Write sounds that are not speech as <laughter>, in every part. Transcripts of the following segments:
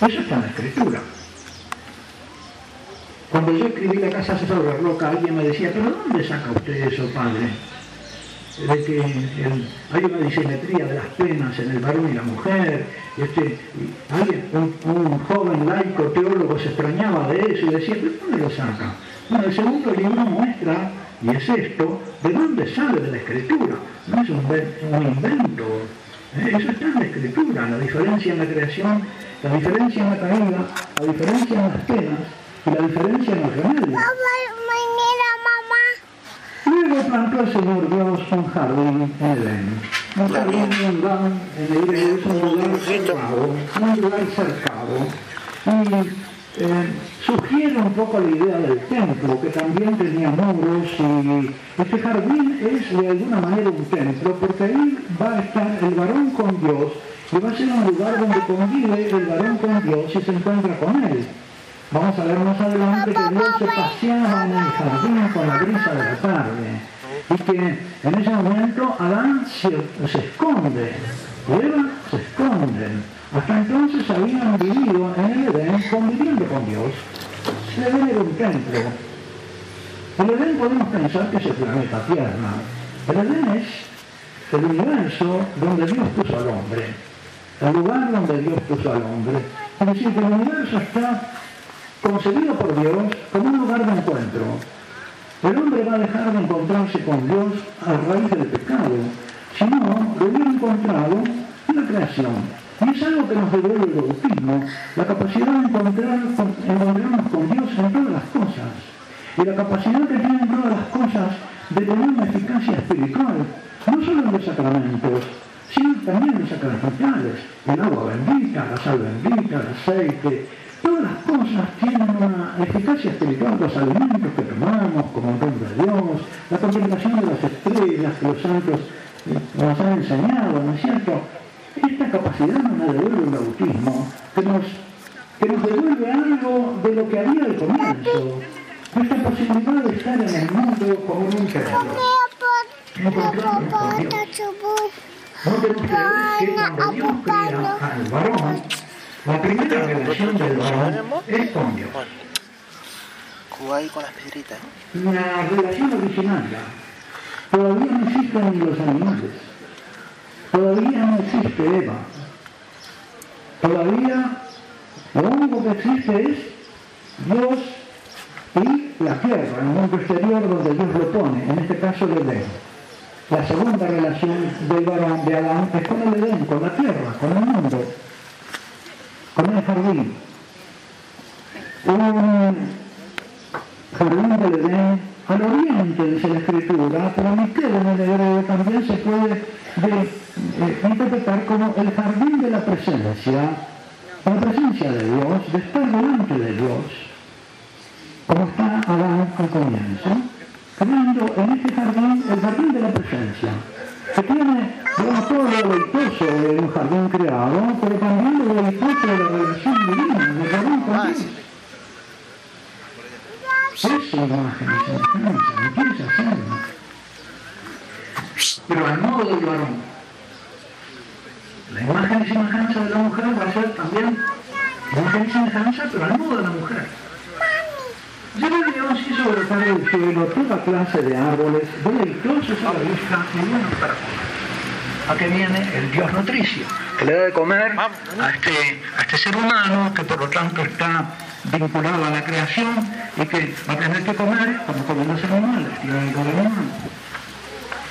Eso está en la escritura. Cuando yo escribí la casa sobre Roca, alguien me decía, pero ¿dónde saca usted eso, padre? De que hay una disimetría de las penas en el varón y la mujer. Este, alguien, un, joven laico teólogo se extrañaba de eso y decía, ¿pero dónde lo saca? Bueno, el segundo libro muestra, y es esto, de dónde sale de la escritura. No es un, invento. ¿Eh? Eso está en la escritura, la diferencia en la creación, la diferencia en la caída, la diferencia en las penas y la diferencia en los remedios. Luego plantó el Señor Dios un jardín en Edén. Un jardín mundano en el es un lugar cercado, un lugar cercado. Y eh, sugiere un poco la idea del templo, que también tenía muros y este jardín es de alguna manera un templo, porque ahí va a estar el varón con Dios y va a ser un lugar donde convive el varón con Dios y se encuentra con él. Vamos a ver más adelante que Dios se paseaba en el jardín con la brisa de la tarde y que en ese momento Adán se, esconde, Eva se esconden. Hasta entonces habían vivido en el Edén conviviendo con Dios. El Edén era un templo. El Edén podemos pensar que es el planeta Tierra. El Edén es el universo donde Dios puso al hombre. El lugar donde Dios puso al hombre. Es decir, que el universo está concebido por Dios como un lugar de encuentro. El hombre va a dejar de encontrarse con Dios a raíz del pecado, si no, lo hubiera encontrado en la creación. Y es algo que nos devuelve el bautismo, la capacidad de encontrar, encontrarnos con Dios en todas las cosas. Y la capacidad que tienen todas las cosas de tener una eficacia espiritual, no solo en los sacramentos, sino también en los sacramentales, el agua bendita, la sal bendita, el aceite, Todas las cosas tienen una eficacia espiritual, los alimentos que tomamos como don de Dios, la contemplación de las estrellas que los santos eh, nos han enseñado, ¿no es cierto? Esta capacidad nos devuelve el bautismo, que nos, que nos devuelve algo de lo que había al comienzo, esta posibilidad de estar en el mundo como un templo. No tenemos que que cuando Dios crea al varón, la primera relación del varón es con Dios. ahí con las piedritas. La relación original. Todavía no existen ni los animales. Todavía no existe Eva. Todavía lo único que existe es Dios y la tierra, el mundo exterior donde Dios lo pone, en este caso el Edén. La segunda relación del varón de Adán es con el Edén, con la tierra, con el mundo con el jardín. Un jardín del Edén al oriente, dice la escritura, pero Miquel en el hebreo también se puede eh, interpretar como el jardín de la presencia, la presencia de Dios, de estar delante de Dios, como está Adán al comienzo, creando en este jardín el jardín de la presencia que tiene todo lo deleitoso de un jardín creado, pero también lo deleitoso de la relación divina, del jardín con Dios. Eso es imagen y semejanza, ¿me quieres hacerlo? Pero al modo del varón. La imagen y semejanza de la mujer va a ser también imagen y semejanza, pero al modo de la mujer. Lleva Dios hizo brotar del cielo toda clase de árboles deleitosos a la vista y buenos para comer. ¿A qué viene el Dios nutricio? Que le da de comer a este, a este ser humano, que por lo tanto está vinculado a la creación y que va a tener que comer como comen los animales, tiene humano.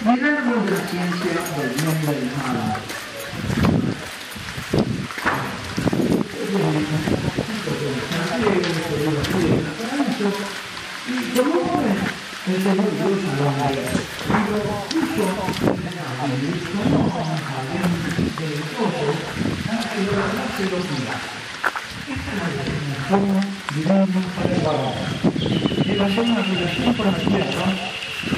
Milagros de la ciencia del nombre del mal. Y el el. La determinación divina para el varón. Y va a ser una relación con la tierra,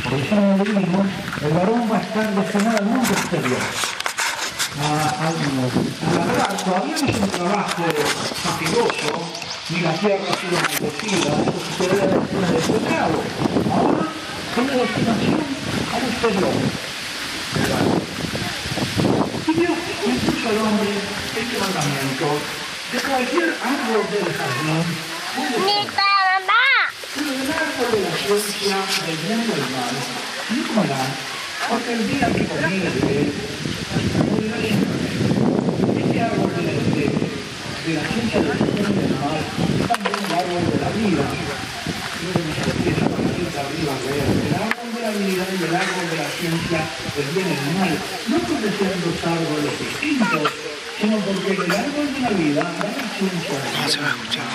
por eso no vimos, el varón va a estar destinado al mundo exterior. A, a, a la verdad, todavía no es un trabajo fatigoso, ni la tierra ha sido maldecida, esto sucederá en la escena del pecado. Ahora, tiene destinación al exterior. Y Dios impuso al hombre este mandamiento, de cualquier árbol del jardín ser. El árbol de la ciencia del bien del mal porque el día que Este árbol de la, ciencia del bien del mal también el árbol de la vida. Arriba el árbol de la vida y el árbol de la ciencia del bien y del mal. No porque sean dos árboles distintos, sino porque el árbol de la vida da la ciencia No se va a escuchar.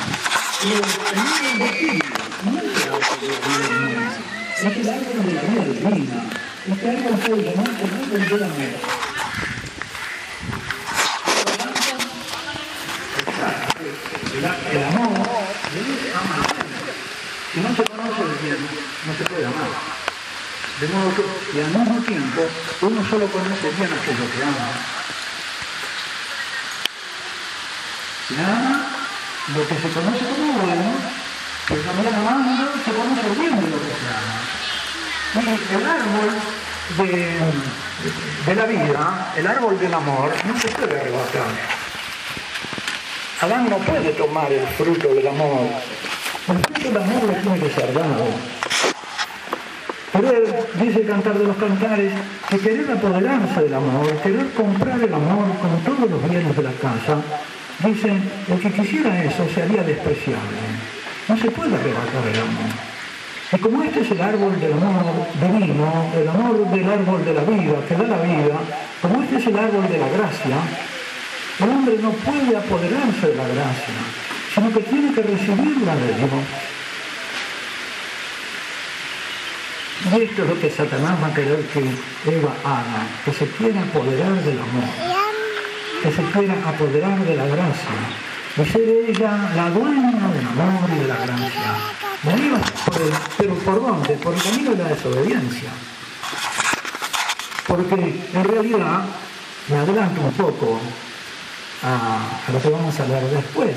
pero el árbol de vida no es el árbol de la vida es el árbol de la vida divina. Este árbol puede llamarse el árbol. Por lo tanto, el, el amor debe amar. Si no se conoce el bien, no se puede amar. De modo que, y al mismo tiempo, uno solo conoce bien aquello que ama. Ama lo que se conoce como bueno, pero también amando se conoce bien de lo que se ama. Y el árbol de, de la vida, el árbol del amor, no se puede arrebatar. Adán no puede tomar el fruto del amor. El fruto del amor le tiene que. Pero él dice cantar de los cantares que querer apoderarse del amor, querer comprar el amor con todos los bienes de la casa, dice, el que quisiera eso se haría despreciable. No se puede arrebatar el amor. Y como este es el árbol del amor divino, el amor del árbol de la vida, que da la vida, como este es el árbol de la gracia, el hombre no puede apoderarse de la gracia, sino que tiene que recibirla de Dios. Y esto es lo que Satanás va a querer que Eva haga, que se quiera apoderar del amor, que se quiera apoderar de la gracia, y ser ella la dueña del amor y de la gracia. Pero ¿por dónde? Por el camino de la desobediencia. Porque en realidad, me adelanto un poco a, a lo que vamos a hablar después,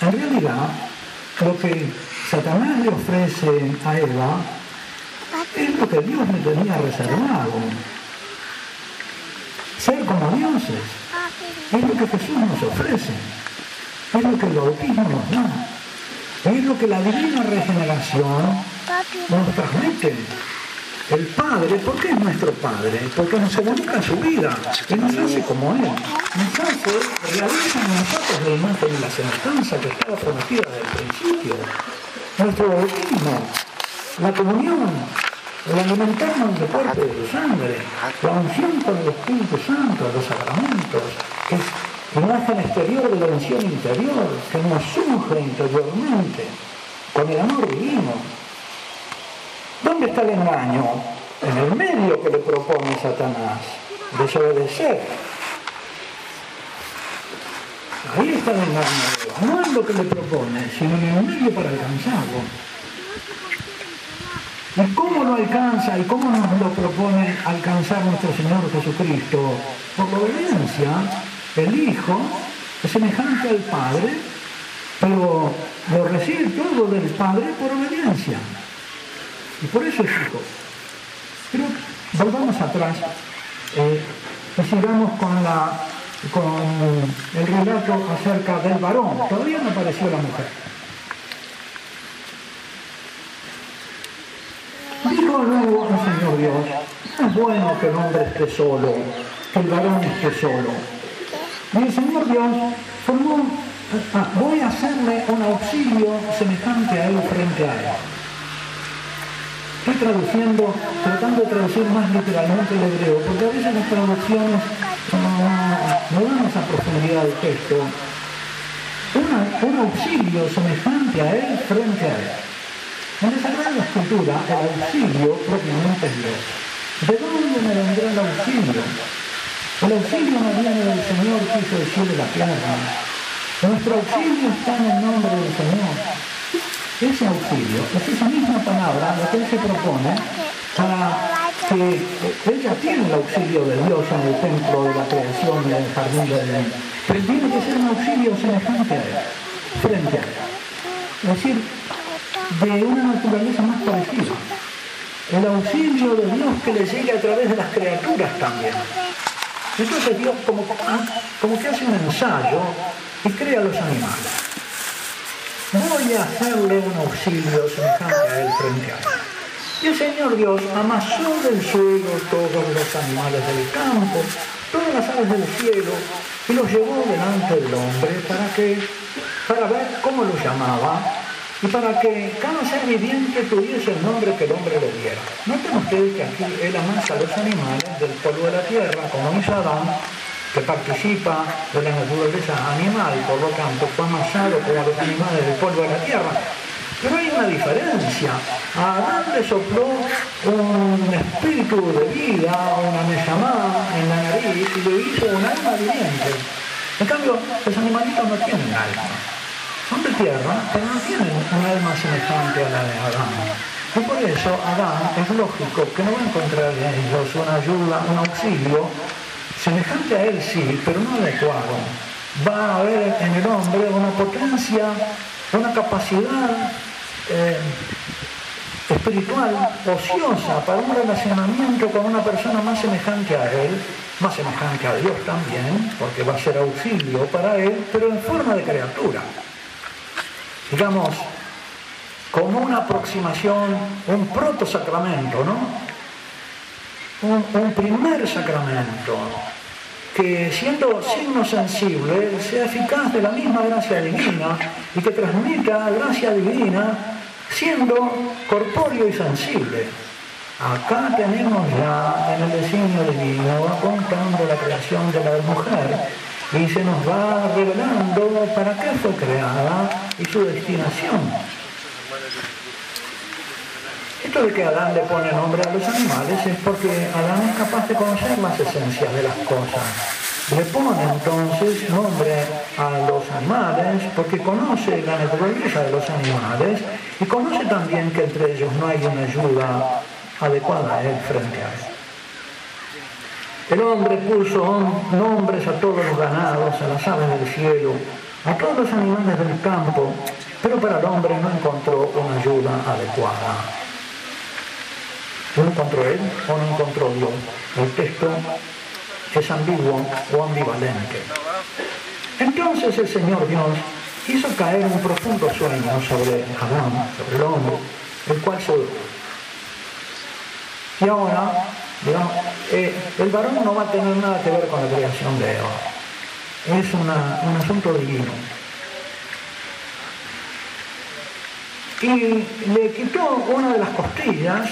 en realidad lo que Satanás le ofrece a Eva es lo que Dios me tenía reservado. Ser como dioses. Es lo que Jesús nos ofrece. Es lo que el bautismo nos da. Es lo que la divina regeneración nos transmite. El Padre, ¿por qué es nuestro Padre? Porque nos comunica su vida y nos hace como Él. Nos hace, realiza en nosotros la imagen y la semejanza que estaba prometida desde el principio. Nuestro bautismo, la comunión, el alimentarnos de cuerpo y de sangre, la unción con el Espíritu Santo, los sacramentos, que es imagen exterior de la unción interior, que nos surge interiormente con el amor divino. ¿Dónde está el engaño? En el medio que le propone Satanás, desobedecer. Ahí está el engaño, de no es lo que le propone, sino en el medio para alcanzarlo. ¿Y cómo lo alcanza y cómo nos lo propone alcanzar nuestro Señor Jesucristo? Por la obediencia, el Hijo es semejante al Padre, pero lo recibe todo del Padre por obediencia. Y por eso es hijo. Pero volvamos atrás eh, y sigamos con, la, con el relato acerca del varón. Todavía no apareció la mujer. Dijo luego el Señor Dios, no es bueno que el hombre esté solo, que el varón esté solo. Y el Señor Dios formó, ah, voy a hacerle un auxilio semejante a él frente a él. Estoy traduciendo, tratando de traducir más literalmente el hebreo, porque a veces las traducciones no, no dan esa profundidad del texto. Un auxilio semejante a él frente a él. En la Escritura, el auxilio propiamente Dios. ¿De dónde me vendrá el auxilio? El auxilio no viene del Señor que hizo el cielo y la tierra. Nuestro auxilio está en el nombre del Señor. Ese auxilio es esa misma palabra la que él se propone para que ella tiene el auxilio de Dios en el templo de la creación en el jardín de Edén. Pero tiene que ser un auxilio semejante a él, frente a él. Es decir, de una naturaleza más parecida. El auxilio de Dios que le sigue a través de las criaturas también. Entonces Dios como, como que hace un ensayo y crea los animales. Voy a hacerle un auxilio semejante a él frente a él. Y el Señor Dios amasó del suelo todos los animales del campo, todas las aves del cielo, y los llevó delante del hombre para que, para ver cómo lo llamaba y para que cada ser viviente tuviese el nombre que el hombre le diera. Noten ustedes que aquí él amasa a los animales del polvo de la tierra, como hizo Adán, que participa de la naturaleza animal, por lo tanto fue amasado como los animales del polvo de la tierra. Pero hay una diferencia. A Adán le sopló un espíritu de vida, una meshamá en la nariz y le hizo un alma viviente. En cambio, los animalitos no tienen alma. Son de tierra, pero no tienen un alma semejante a la de Adán. Y por eso Adán es lógico que no va a encontrar en ellos una ayuda, un auxilio semejante a él sí, pero no adecuado. Va a haber en el hombre una potencia, una capacidad eh, espiritual ociosa para un relacionamiento con una persona más semejante a él, más semejante a Dios también, porque va a ser auxilio para él, pero en forma de criatura. Digamos, como una aproximación, un proto sacramento, ¿no? Un, un primer sacramento, que siendo signo sensible sea eficaz de la misma gracia divina y que transmita gracia divina siendo corpóreo y sensible. Acá tenemos ya en el designio divino contando la creación de la mujer y se nos va revelando para qué fue creada y su destinación. Esto de que Adán le pone nombre a los animales es porque Adán es capaz de conocer las esencias de las cosas. Le pone entonces nombre a los animales porque conoce la naturaleza de los animales y conoce también que entre ellos no hay una ayuda adecuada a él frente a él. El hombre puso nombres a todos los ganados, a las aves del cielo, a todos los animales del campo, pero para el hombre no encontró una ayuda adecuada. ¿No encontró él o no encontró Dios? El texto es ambiguo o ambivalente. Entonces el Señor Dios hizo caer un profundo sueño sobre Adán, sobre el hombre, el cual se Y ahora, eh, el varón no va a tener nada que ver con la creación de Eva. Es un asunto divino. y le quitó una de las costillas,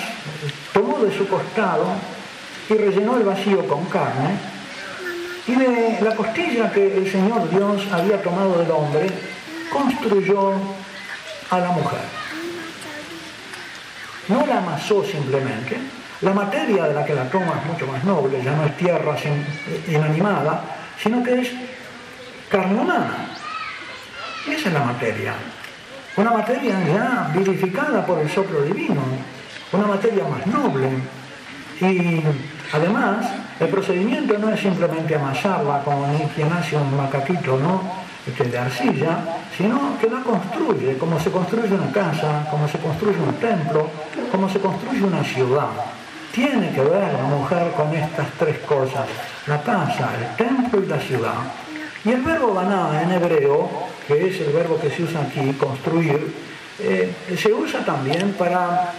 tomó de su costado y rellenó el vacío con carne, y de la costilla que el Señor Dios había tomado del hombre, construyó a la mujer. No la amasó simplemente, la materia de la que la toma es mucho más noble, ya no es tierra inanimada, sino que es carne humana. Esa es la materia una materia ya vivificada por el soplo divino, una materia más noble. Y además, el procedimiento no es simplemente amasarla como quien hace un macaquito ¿no? Este, de arcilla, sino que la construye, como se construye una casa, como se construye un templo, como se construye una ciudad. Tiene que ver la mujer con estas tres cosas, la casa, el templo y la ciudad. Y el verbo baná en hebreo, que es el verbo que se usa aquí, construir, eh, se usa también para...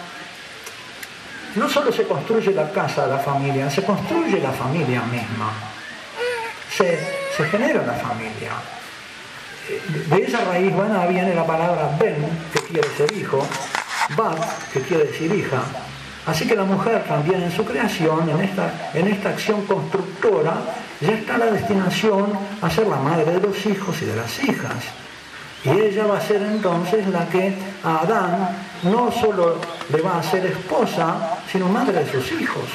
No solo se construye la casa la familia, se construye la familia misma. Se, genera la familia. De esa raíz baná viene la palabra ben, que quiere decir hijo, bat, que quiere decir hija, Así que la mujer también en su creación, en esta, en esta acción constructora, ya está la destinación a ser la madre de los hijos y de las hijas. Y ella va a ser entonces la que a Adán no solo le va a ser esposa, sino madre de sus hijos.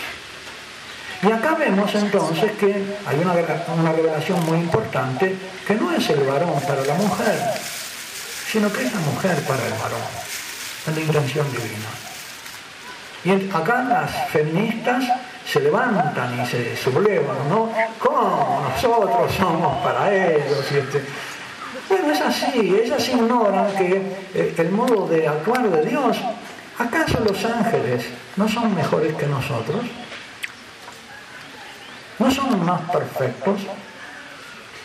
Y acá vemos entonces que hay una, una revelación muy importante, que no es el varón para la mujer, sino que es la mujer para el varón, en la intención divina. Y acá las feministas se levantan y se sublevan, ¿no? ¿Cómo nosotros somos para ellos? Este, bueno, es así, ellas ignoran que eh, el modo de actuar de Dios, ¿acaso los ángeles no son mejores que nosotros? ¿No son más perfectos?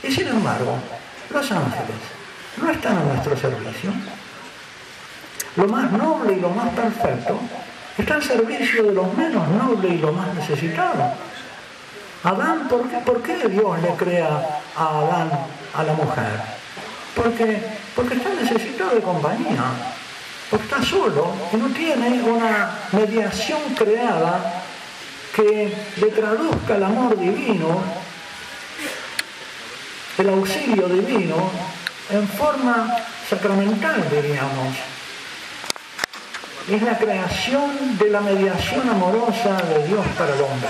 Y sin embargo, Los ángeles no están a nuestro servicio. Lo más noble y lo más perfecto está al servicio de los menos nobles y los más necesitados. Adán, ¿por qué, ¿por qué Dios le crea a Adán a la mujer? Porque, porque está necesitado de compañía, porque está solo y no tiene una mediación creada que le traduzca el amor divino, el auxilio divino, en forma sacramental, diríamos. Es la creación de la mediación amorosa de Dios para el hombre.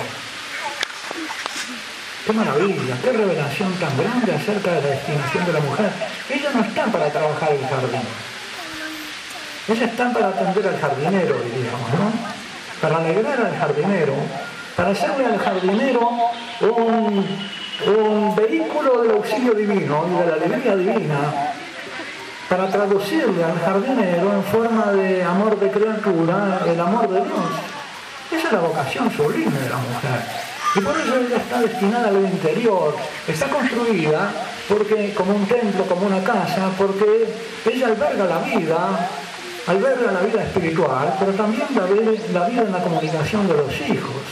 Qué maravilla, qué revelación tan grande acerca de la destinación de la mujer. Ella no está para trabajar el jardín. Ella está para atender al jardinero, diríamos, ¿no? Para alegrar al jardinero, para hacerle al jardinero un, un vehículo del auxilio divino y de la alegría divina, para traducirle al jardinero en forma de amor de criatura el amor de Dios. Esa es la vocación sublime de la mujer. Y por eso ella está destinada al interior, está construida porque como un templo, como una casa, porque ella alberga la vida, alberga la vida espiritual, pero también la, la vida en la comunicación de los hijos.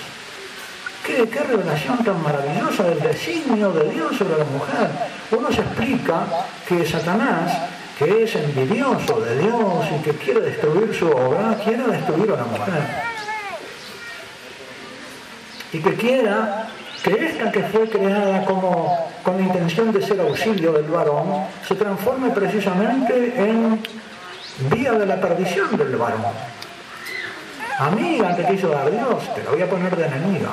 ¿Qué, ¿Qué, revelación tan maravillosa del designio de Dios sobre la mujer. Uno se explica que Satanás, que es envidioso de Dios y que quiere destruir su obra, quiere destruir a la mujer y que quiera que esta que fue creada como con la intención de ser auxilio del varón se transforme precisamente en vía de la perdición del varón. Amiga te quiso dar Dios, te la voy a poner de enemiga.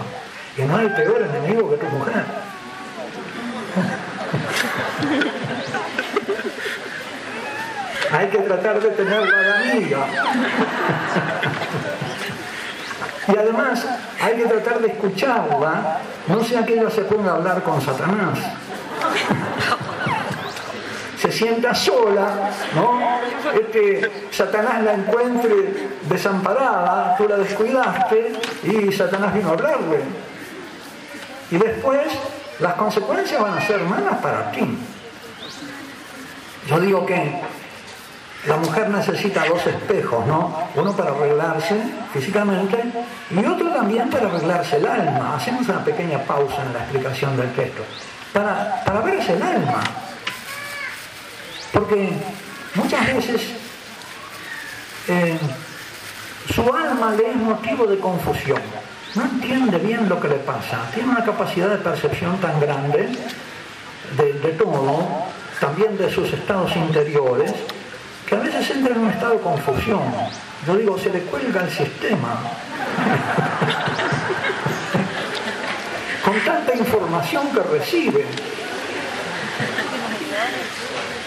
Y no hay peor enemigo que tu mujer. Hay que tratar de tenerla de amiga. Y además hay que tratar de escucharla, no sea que ella se ponga a hablar con Satanás. Se sienta sola, ¿no? Este, Satanás la encuentre desamparada, tú la descuidaste y Satanás vino a hablarle. Y después las consecuencias van a ser malas para ti. Yo digo que la mujer necesita dos espejos, ¿no? Uno para arreglarse físicamente y otro también para arreglarse el alma. Hacemos una pequeña pausa en la explicación del texto. Para, para verse el alma. Porque muchas veces eh, su alma le es motivo de confusión. No entiende bien lo que le pasa. Tiene una capacidad de percepción tan grande de, de todo, también de sus estados interiores, que a veces entra en un estado de confusión. Yo digo, se le cuelga el sistema. <laughs> Con tanta información que recibe.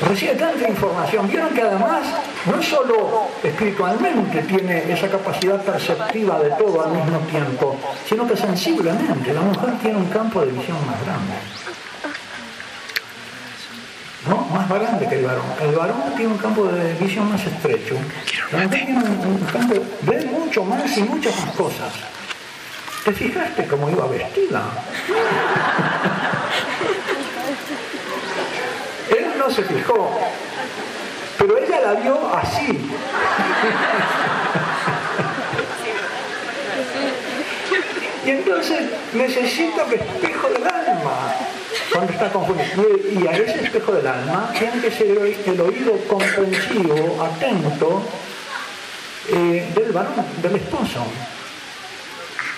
Recibe tanta información. Vieron que además no solo espiritualmente tiene esa capacidad perceptiva de todo al mismo tiempo, sino que sensiblemente la mujer tiene un campo de visión más grande. ¿No? más grande que el varón. El varón tiene un campo de visión más estrecho. La mujer tiene un, campo, ve mucho más y muchas más cosas. ¿Te fijaste cómo iba vestida? <laughs> Él no se fijó, pero ella la vio así. Y entonces necesito que espejo del alma cuando está confundido. Y a ese espejo del alma tiene que ser el oído comprensivo, atento eh, del varón, del esposo.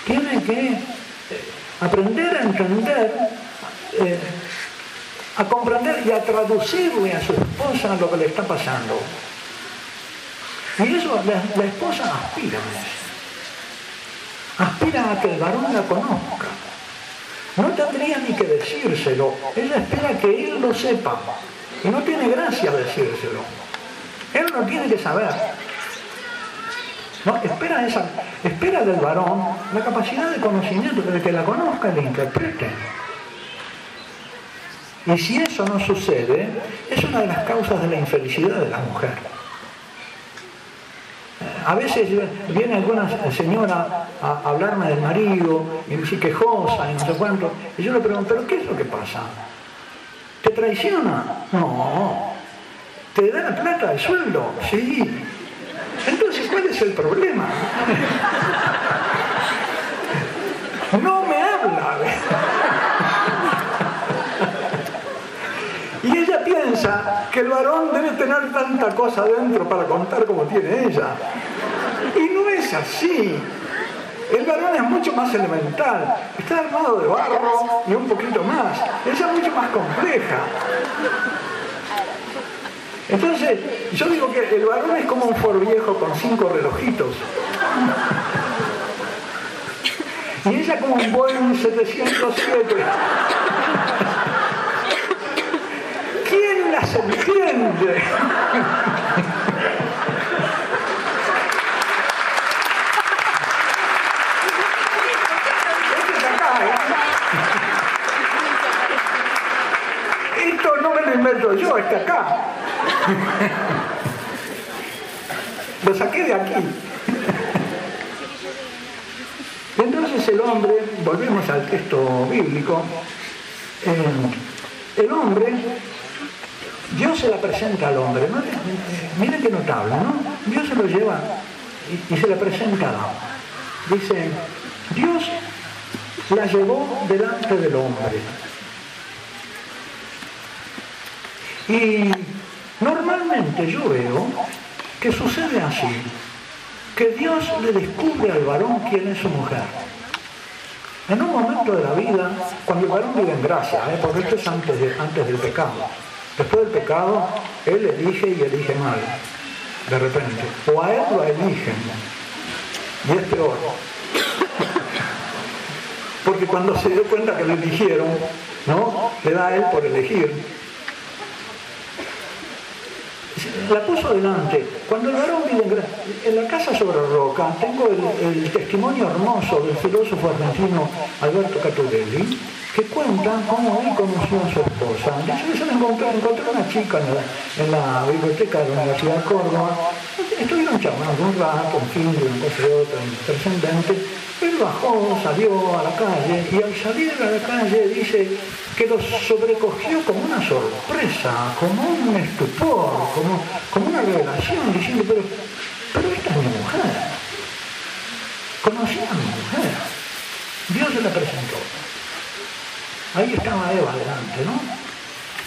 Tiene que eh, aprender a entender, eh, a comprender y a traducirle a su esposa lo que le está pasando. Y eso la, esposa aspira a eso. Aspira a que el varón la conozca no tendría ni que decírselo. Ella espera que él lo sepa. Y no tiene gracia decírselo. Él no tiene que saber. No, espera, esa, espera del varón la capacidad de conocimiento, de que la conozca y la interprete. Y si eso no sucede, es una de las causas de la infelicidad de la mujer a veces viene alguna señora a hablarme del marido y me dice quejosa y no sé cuánto, y yo le pregunto, ¿pero qué es lo que pasa? ¿Te traiciona? No. ¿Te da la plata de sueldo? Sí. Entonces, ¿cuál es el problema? <laughs> No me habla. Y ella que el varón debe tener tanta cosa dentro para contar como tiene ella. Y no es así. El varón es mucho más elemental, está armado de barro y un poquito más. Ella es mucho más compleja. Entonces, yo digo que el varón es como un Ford viejo con cinco relojitos. Y ella como un Boeing 707. ¿Quién las entiende? Esto no me lo invento yo, está acá. Lo saqué de aquí. Entonces el hombre, volvemos al texto bíblico, eh, el hombre, Dios se la presenta al hombre, ¿no? qué notable, ¿no? Dios se lo lleva y, se la presenta. Dice, Dios la llevó delante del hombre. Y normalmente yo veo que sucede así, que Dios le descubre al varón quién es su mujer. En un momento de la vida, cuando el varón vive en gracia, ¿eh? porque esto es antes, de, antes del pecado. Después del pecado, él elige y elige mal, de repente. O a él lo eligen. Y es peor. Porque cuando se dio cuenta que lo eligieron, ¿no? Le da a él por elegir la puso delante. Cuando el varón vive en, la casa sobre roca, tengo el, testimonio hermoso del filósofo argentino Alberto Caturelli, que cuenta cómo él conoció a su esposa. Dice se encontró, encontró una chica en la, biblioteca de la Universidad de Córdoba. Estuvieron charlando un rato, un fin de una cosa y otra, trascendente. Él bajó, salió a la calle y al salir a la calle dice que lo sobrecogió como una sorpresa, como un estupor, como, como una revelación, diciendo, pero, pero esta es mi mujer. Conocí a mi mujer. Dios se la presentó. Ahí estaba Eva delante, ¿no?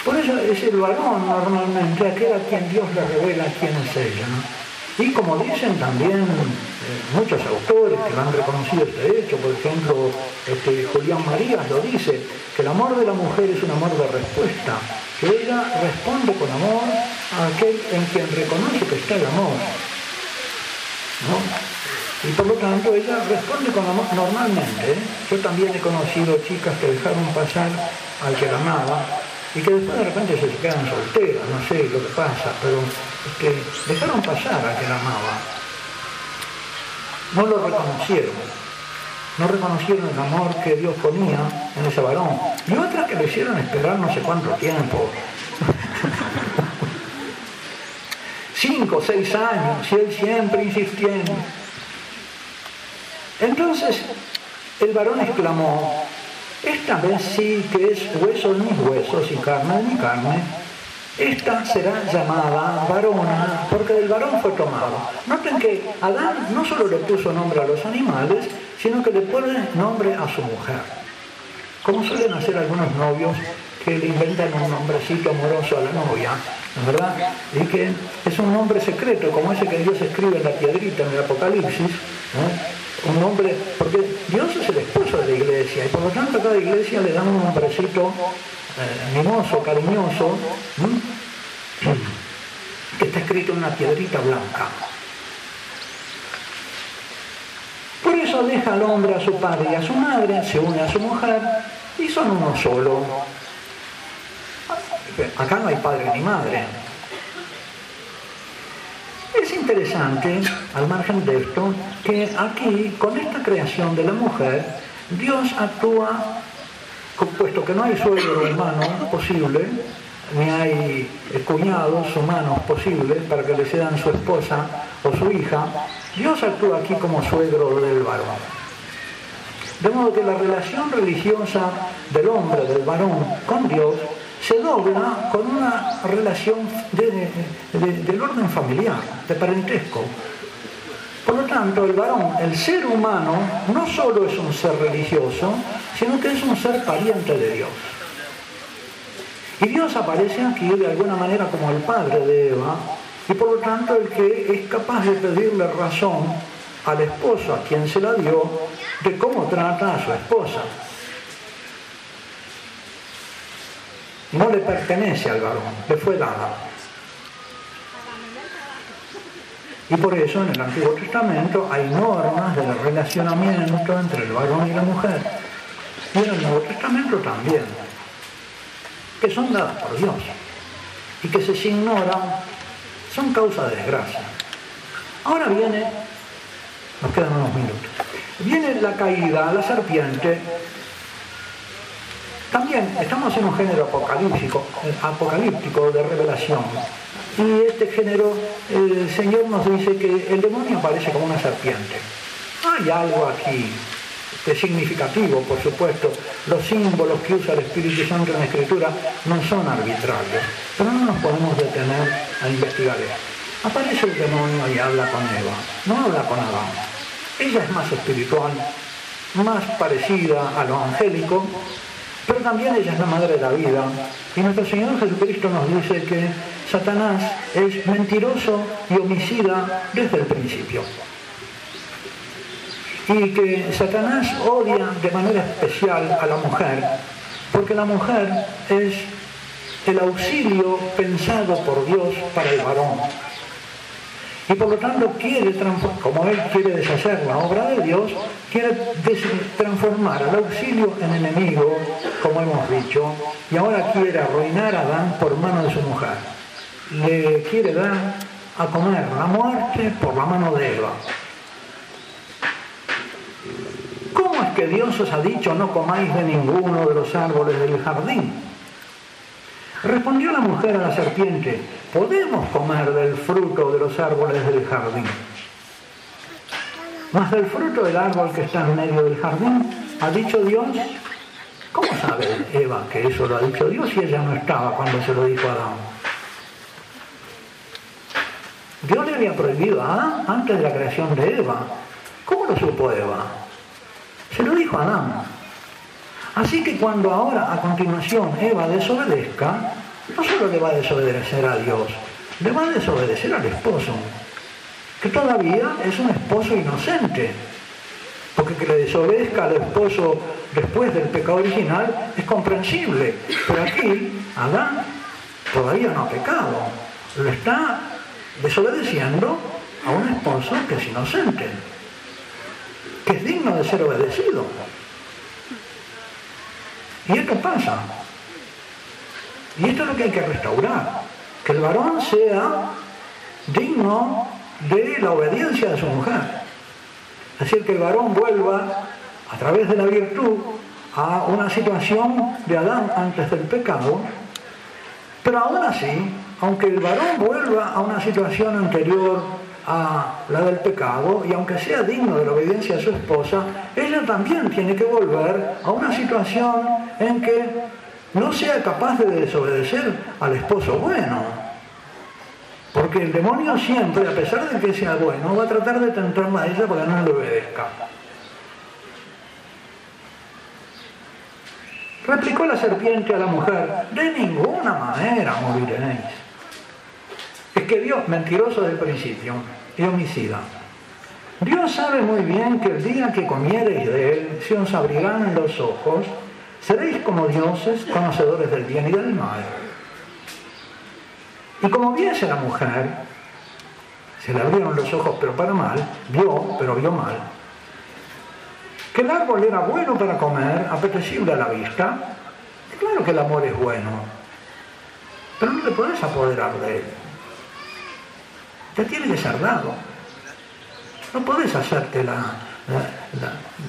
Por eso es el varón normalmente aquel a quien Dios le revela quién es ella, ¿no? Y como dicen también eh, muchos autores que lo han reconocido este hecho, por ejemplo, este, Julián Marías lo dice, que el amor de la mujer es un amor de respuesta, que ella responde con amor a aquel en quien reconoce que está el amor. Y por lo tanto ella responde con amor normalmente. ¿eh? Yo también he conocido chicas que dejaron pasar al que la amaba y que después de repente se quedan solteras, no sé lo que pasa, pero que dejaron pasar a la amaba. No lo reconocieron. No reconocieron el amor que Dios ponía en ese varón. Y otras que le hicieron esperar no sé cuánto tiempo. <laughs> Cinco, seis años, y él siempre insistiendo. Entonces, el varón exclamó, esta vez sí que es hueso de mis huesos y carne de mi carne, esta será llamada varona porque del varón fue tomado. Noten que Adán no solo le puso nombre a los animales, sino que le pone nombre a su mujer. Como suelen hacer algunos novios que le inventan un nombrecito amoroso a la novia, ¿verdad? Y que es un nombre secreto, como ese que Dios escribe en la piedrita en el Apocalipsis, un nombre, porque Dios es el esposo de la iglesia y por lo tanto a cada iglesia le dan un nombrecito eh, mimoso, cariñoso, <clears throat> que está escrito en una piedrita blanca. Por eso deja al hombre a su padre y a su madre, se une a su mujer y son uno solo. Acá no hay padre ni madre. Es interesante, al margen de esto, que aquí, con esta creación de la mujer, Dios actúa puesto que no hay suegro hermano posible, ni hay cuñados humanos posibles para que le sean su esposa o su hija, Dios actúa aquí como suegro del varón. De modo que la relación religiosa del hombre, del varón, con Dios, se dobla con una relación del orden familiar, de parentesco. Por lo tanto, el varón, el ser humano, no solo es un ser religioso, sino que es un ser pariente de Dios. Y Dios aparece aquí de alguna manera como el padre de Eva, y por lo tanto el que es capaz de pedirle razón al esposo a quien se la dio de cómo trata a su esposa. No le pertenece al varón, le fue dada. Y por eso en el Antiguo Testamento hay normas del relacionamiento entre el varón y la mujer. Y en el Nuevo Testamento también, que son dadas por Dios y que se ignoran, son causa de desgracia. Ahora viene, nos quedan unos minutos, viene la caída, la serpiente. También estamos en un género apocalíptico, apocalíptico de revelación. Y este género, el Señor nos dice que el demonio aparece como una serpiente. Hay algo aquí es significativo, por supuesto. Los símbolos que usa el Espíritu Santo en la Escritura no son arbitrarios, pero no nos podemos detener a investigar esto. Aparece el demonio y habla con Eva, no habla con Adán. Ella es más espiritual, más parecida a lo angélico, pero también ella es la madre de la vida. Y nuestro Señor Jesucristo nos dice que Satanás es mentiroso y homicida desde el principio. Y que Satanás odia de manera especial a la mujer, porque la mujer es el auxilio pensado por Dios para el varón. Y por lo tanto quiere, como él quiere deshacer la obra de Dios, quiere transformar al auxilio en enemigo, como hemos dicho, y ahora quiere arruinar a Adán por mano de su mujer. Le quiere dar a comer la muerte por la mano de Eva. ¿Cómo es que Dios os ha dicho no comáis de ninguno de los árboles del jardín? Respondió la mujer a la serpiente, podemos comer del fruto de los árboles del jardín. Mas del fruto del árbol que está en medio del jardín, ha dicho Dios, ¿cómo sabe Eva que eso lo ha dicho Dios si ella no estaba cuando se lo dijo a Adán? Dios le había prohibido a Adán antes de la creación de Eva. ¿Cómo lo supo Eva? Se lo dijo a Adán. Así que cuando ahora a continuación Eva desobedezca, no solo le va a desobedecer a Dios, le va a desobedecer al esposo, que todavía es un esposo inocente. Porque que le desobedezca al esposo después del pecado original es comprensible. Pero aquí Adán todavía no ha pecado. Lo está desobedeciendo a un esposo que es inocente, que es digno de ser obedecido. Y esto pasa. Y esto es lo que hay que restaurar. Que el varón sea digno de la obediencia de su mujer. Es decir, que el varón vuelva a través de la virtud a una situación de Adán antes del pecado, pero aún así, aunque el varón vuelva a una situación anterior a la del pecado y aunque sea digno de la obediencia de su esposa, ella también tiene que volver a una situación en que no sea capaz de desobedecer al esposo bueno. Porque el demonio siempre, a pesar de que sea bueno, va a tratar de tentarla a ella para que no le obedezca. Replicó la serpiente a la mujer, de ninguna manera moriréis. Es que Dios, mentiroso desde el principio y homicida. Dios sabe muy bien que el día que comiereis de él, se os abrirán los ojos, seréis como dioses, conocedores del bien y del mal. Y como viese la mujer, se le abrieron los ojos pero para mal, vio, pero vio mal, que el árbol era bueno para comer, apetecible a la vista, y claro que el amor es bueno, pero no te puedes apoderar de él ya tiene dado. No puedes hacerte la,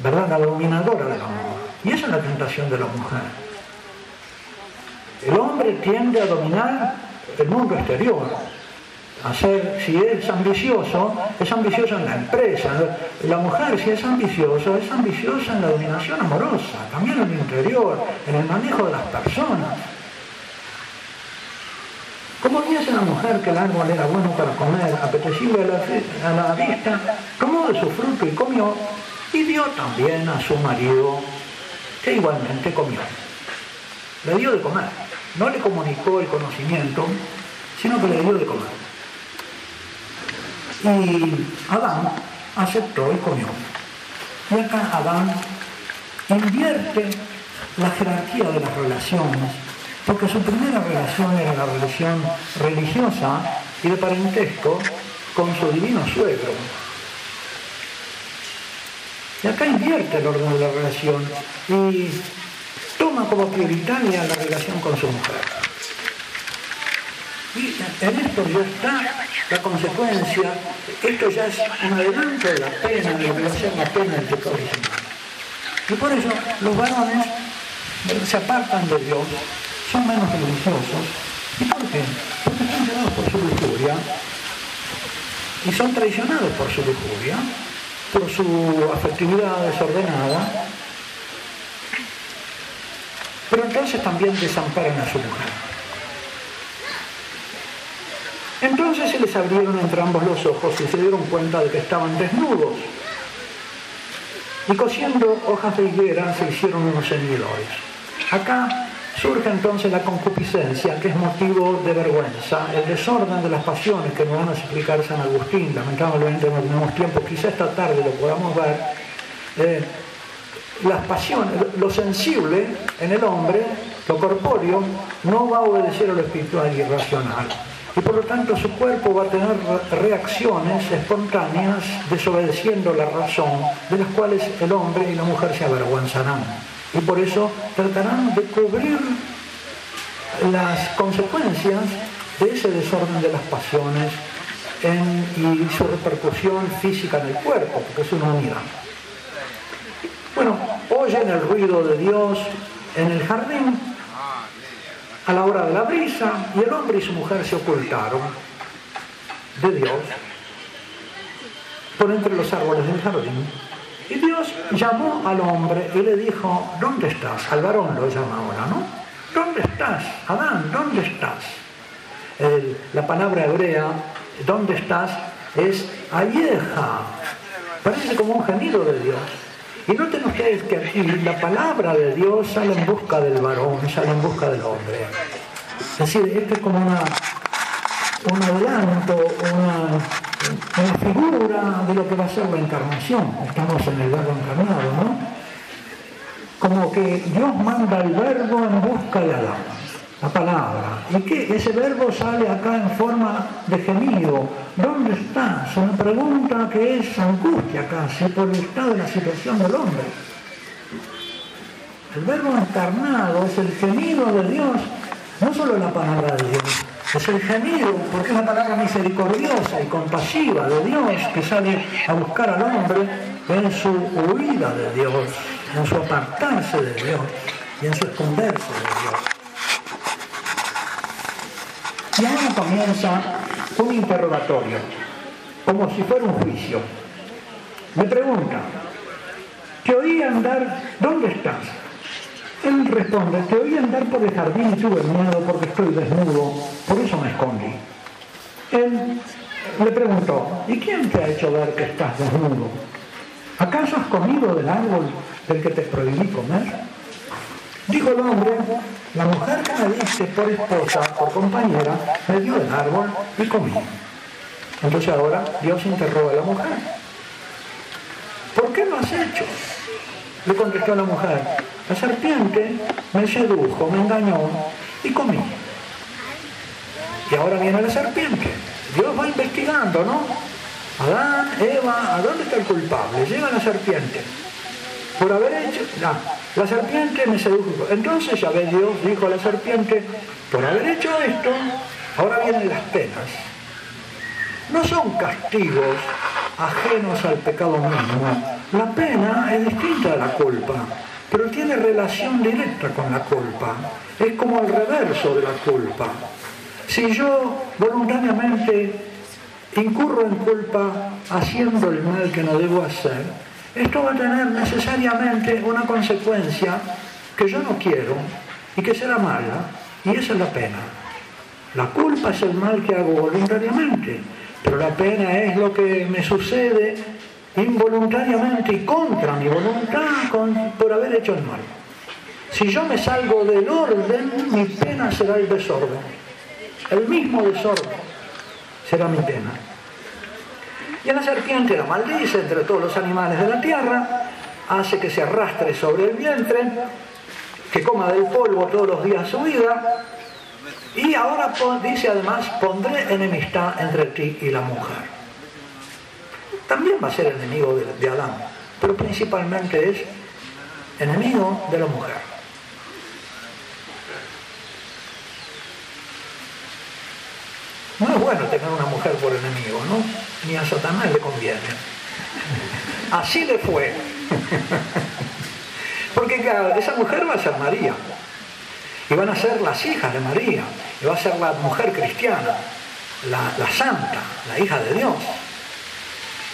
¿verdad? la dominadora del amor. Y esa es la tentación de la mujer. El hombre tiende a dominar el mundo exterior. A si es ambicioso, es ambicioso en la empresa. La mujer, si es ambiciosa, es ambiciosa en la dominación amorosa, también en el interior, en el manejo de las personas. Como viese la mujer que el árbol era bueno para comer, apetecible a la, vista, tomó de su fruto y comió, y dio también a su marido, que igualmente comió. Le dio de comer. No le comunicó el conocimiento, sino que le dio de comer. Y Adán aceptó y comió. Y acá Adán invierte la jerarquía de las relaciones, porque su primera relación era la relación religiosa y de parentesco con su divino suegro. Y acá invierte el orden de la relación y toma como prioritaria la relación con su mujer. Y en esto ya está la consecuencia, esto ya es un adelanto de la pena, de lo que va a pena del pecado original. Y por eso los varones se apartan de Dios, son menos religiosos. ¿Y por qué? Porque están llevados por su lujuria y son traicionados por su lujuria, por su afectividad desordenada, pero entonces también desamparan a su mujer. Entonces se les abrieron entre ambos los ojos y se dieron cuenta de que estaban desnudos. Y cosiendo hojas de higuera se hicieron unos ceñidores. Acá surge entonces la concupiscencia, que es motivo de vergüenza, el desorden de las pasiones que nos van a explicar San Agustín, lamentablemente no tenemos tiempo, quizá esta tarde lo podamos ver. Eh, las pasiones, lo sensible en el hombre, lo corpóreo, no va a obedecer a lo espiritual y racional. Y por lo tanto su cuerpo va a tener reacciones espontáneas desobedeciendo la razón, de las cuales el hombre y la mujer se avergüenzarán. Y por eso tratarán de cubrir las consecuencias de ese desorden de las pasiones y su repercusión física en el cuerpo, porque es una unidad. Bueno, oyen el ruido de Dios en el jardín a la hora de la brisa y el hombre y su mujer se ocultaron de Dios por entre los árboles del jardín. Y Dios llamó al hombre y le dijo, ¿dónde estás? Al varón lo llama ahora, ¿no? ¿Dónde estás? Adán, ¿dónde estás? la palabra hebrea, ¿dónde estás? es ayeja. Parece como un gemido de Dios. Y noten ustedes que aquí la palabra de Dios sale en busca del varón, sale en busca del hombre. Es decir, este es como una, un adelanto, una, figura de lo que va a ser la encarnación. Estamos en el verbo encarnado, ¿no? Como que Dios manda el verbo en busca de Adán la palabra. ¿Y qué? Ese verbo sale acá en forma de gemido. ¿Dónde estás? Una pregunta que es angustia casi por el estado de la situación del hombre. El verbo encarnado es el gemido de Dios, no solo la palabra de Dios, es el gemido, porque es la palabra misericordiosa y compasiva de Dios que sale a buscar al hombre en su huida de Dios, en su apartarse de Dios y en su esconderse de Dios. Y ahora comienza un interrogatorio, como si fuera un juicio. Me pregunta, te oí andar, ¿dónde estás? Él responde, te oí andar por el jardín miedo porque estoy desnudo, por eso me escondí. Él le preguntó, ¿y quién te ha hecho ver que estás desnudo? ¿Acaso has comido del árbol del que te prohibí comer? Dijo el hombre, la mujer que me diste por esposa, por compañera, me dio el árbol y comí. Entonces ahora Dios interroga a la mujer. ¿Por qué lo has hecho? Le contestó la mujer, la serpiente me sedujo, me engañó y comí. Y ahora viene la serpiente. Dios va investigando, ¿no? Adán, Eva, ¿a dónde está el culpable? Llega la serpiente por haber hecho, la serpiente me sedujo. Entonces ya ve Dios dijo a la serpiente, por haber hecho esto, ahora vienen las penas. No son castigos ajenos al pecado mismo. La pena es distinta de la culpa, pero tiene relación directa con la culpa. Es como el reverso de la culpa. Si yo voluntariamente incurro en culpa haciendo el mal que no debo hacer, esto va a tener necesariamente una consecuencia que yo no quiero y que será mala, y esa es la pena. La culpa es el mal que hago voluntariamente, pero la pena es lo que me sucede involuntariamente y contra mi voluntad por haber hecho el mal. Si yo me salgo del orden, mi pena será el desorden. El mismo desorden será mi pena. Y a la serpiente la maldice entre todos los animales de la tierra, hace que se arrastre sobre el vientre, que coma del polvo todos los días su vida, y ahora dice además, pondré enemistad entre ti y la mujer. También va a ser enemigo de, Adán, pero principalmente es enemigo de la mujer. No es bueno tener una mujer por enemigo, ¿no? Ni a Satanás le conviene. Así le fue. Porque esa mujer va a ser María. Y van a ser las hijas de María. Y va a ser la mujer cristiana, la santa, la hija de Dios.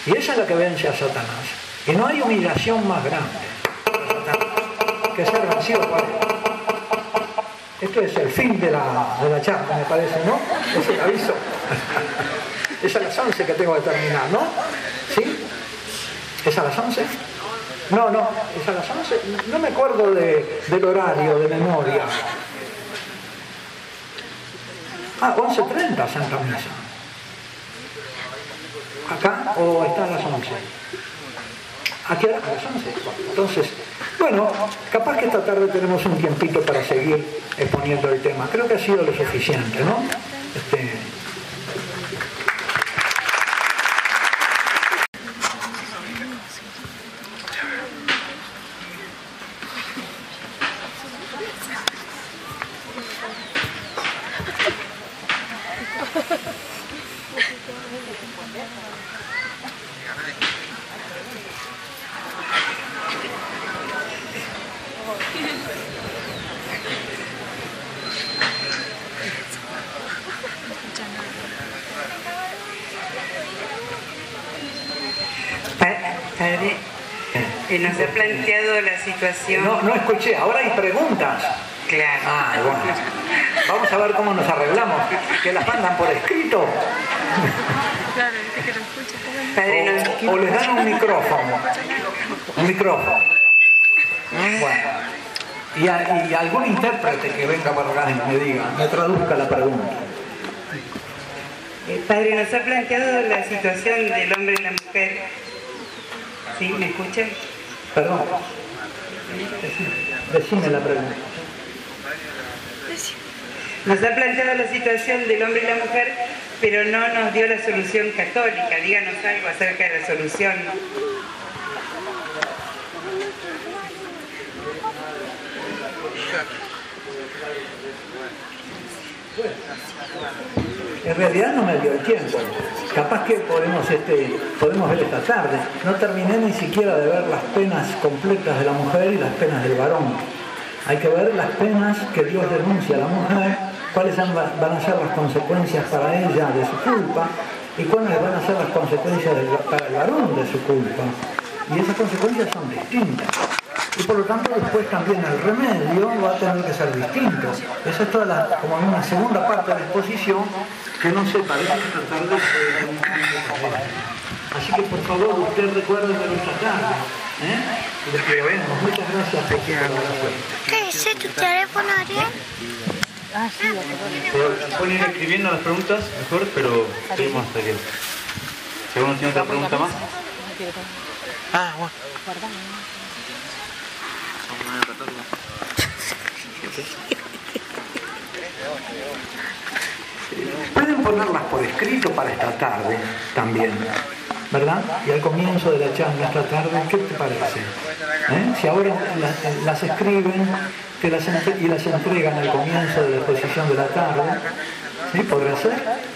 Y esa es la que vence a Satanás. Y no hay humillación más grande que ser vencido por él. Esto es el fin de la, de la charla, me parece, ¿no? Es el aviso. <laughs> es a las 11 que tengo que terminar, ¿no? ¿Sí? ¿Es a las 11? No, no, es a las 11. No me acuerdo del horario, de memoria. Ah, 11.30 Santa Misa acá o está a las 11. Aquí a las 11. Entonces, bueno, capaz que esta tarde tenemos un tiempito para seguir exponiendo el tema. Creo que ha sido lo suficiente, ¿no? Este, No, no escuché, ahora hay preguntas. Claro. Ah, bueno. Vamos a ver cómo nos arreglamos. Que las mandan por escrito. O, o les dan un micrófono. Un micrófono. Bueno. Y, y, algún intérprete que venga para acá y me diga, me traduzca la pregunta. Eh, padre, nos ha planteado la situación del hombre y la mujer. ¿Sí? ¿Me escuchan? Perdón. Decime la pregunta. Nos ha planteado la situación del hombre y la mujer, pero no nos dio la solución católica. Díganos algo acerca de la solución. En realidad no me dio el tiempo. Capaz que podemos, este, podemos ver esta tarde. No terminé ni siquiera de ver las penas completas de la mujer y las penas del varón. Hay que ver las penas que Dios denuncia a la mujer, cuáles van a ser las consecuencias para ella de su culpa y cuáles van a ser las consecuencias para el varón de su culpa. Y esas consecuencias son distintas y por lo tanto después también el remedio va a tener que ser distinto. Esa es toda la, como una segunda parte de la exposición que no se parece tratar de... Así que por favor usted recuerde de nuestra tarde. ¿eh? Y les vemos. Muchas gracias por ¿Qué es tu teléfono, Ariel? Ah, sí, Pueden ir escribiendo las preguntas mejor, pero seguimos hasta que... Si alguno tiene otra pregunta más. Ah, bueno. Pueden ponerlas por escrito para esta tarde también, ¿verdad? Y al comienzo de la charla esta tarde, ¿qué te parece? ¿Eh? Si ahora las, escriben y las entregan al comienzo de la exposición de la tarde, ¿sí? ¿Podrá ser?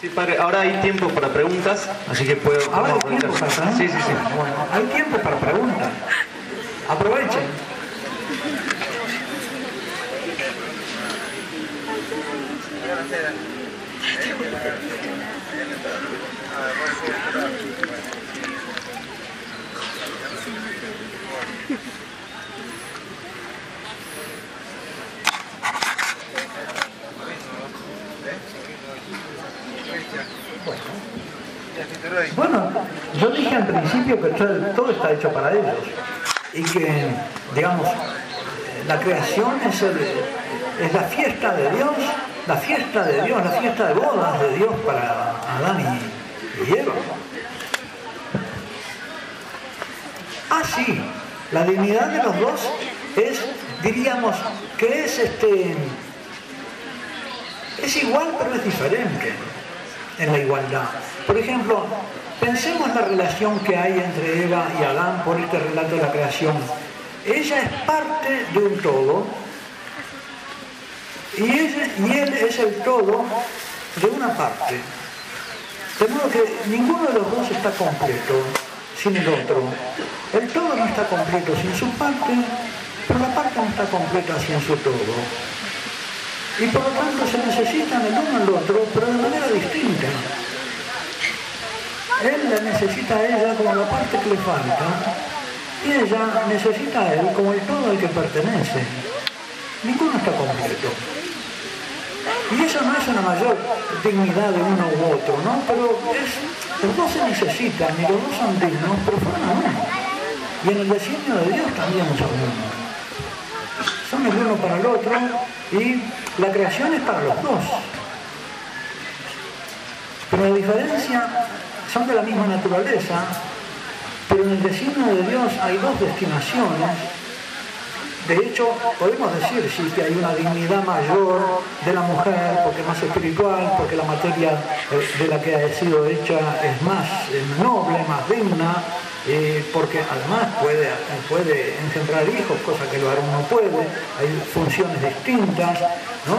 Sí, padre, ahora hay tiempo para preguntas, así que puedo... ¿Ahora hay tiempo para preguntas? Sí, sí, sí. Bueno, hay tiempo para preguntas. Aprovechen. Bueno, yo dije al principio que todo está hecho para ellos y que, digamos, la creación es, la fiesta de Dios, la fiesta de Dios, la fiesta de bodas de Dios para Adán y, Eva. Ah, sí, la dignidad de los dos es, diríamos, que es este. Es igual pero es diferente en la igualdad. Por ejemplo, pensemos en la relación que hay entre Eva y Adán por este relato de la creación. Ella es parte de un todo y, y él es el todo de una parte. De modo que ninguno de los dos está completo sin el otro. El todo no está completo sin su parte, pero la parte no está completa sin su todo. Y por lo tanto se necesitan el uno al otro, pero de manera distinta. Él la necesita a ella como la parte que le falta y ella necesita a él como el todo al que pertenece. Ninguno está completo. Y eso no es una mayor dignidad de uno u otro, ¿no? Pero es, los dos se necesitan y los dos son dignos, pero fueron uno. Y en el designio de Dios también son uno. Son el uno para el otro y la creación es para los dos. Pero la diferencia son de la misma naturaleza, pero en el designio de Dios hay dos destinaciones. De hecho, podemos decir sí que hay una dignidad mayor de la mujer, porque es más espiritual, porque la materia eh, de la que ha sido hecha es más noble, más digna, eh, porque además puede, puede engendrar hijos, cosa que el varón no puede, hay funciones distintas, ¿no?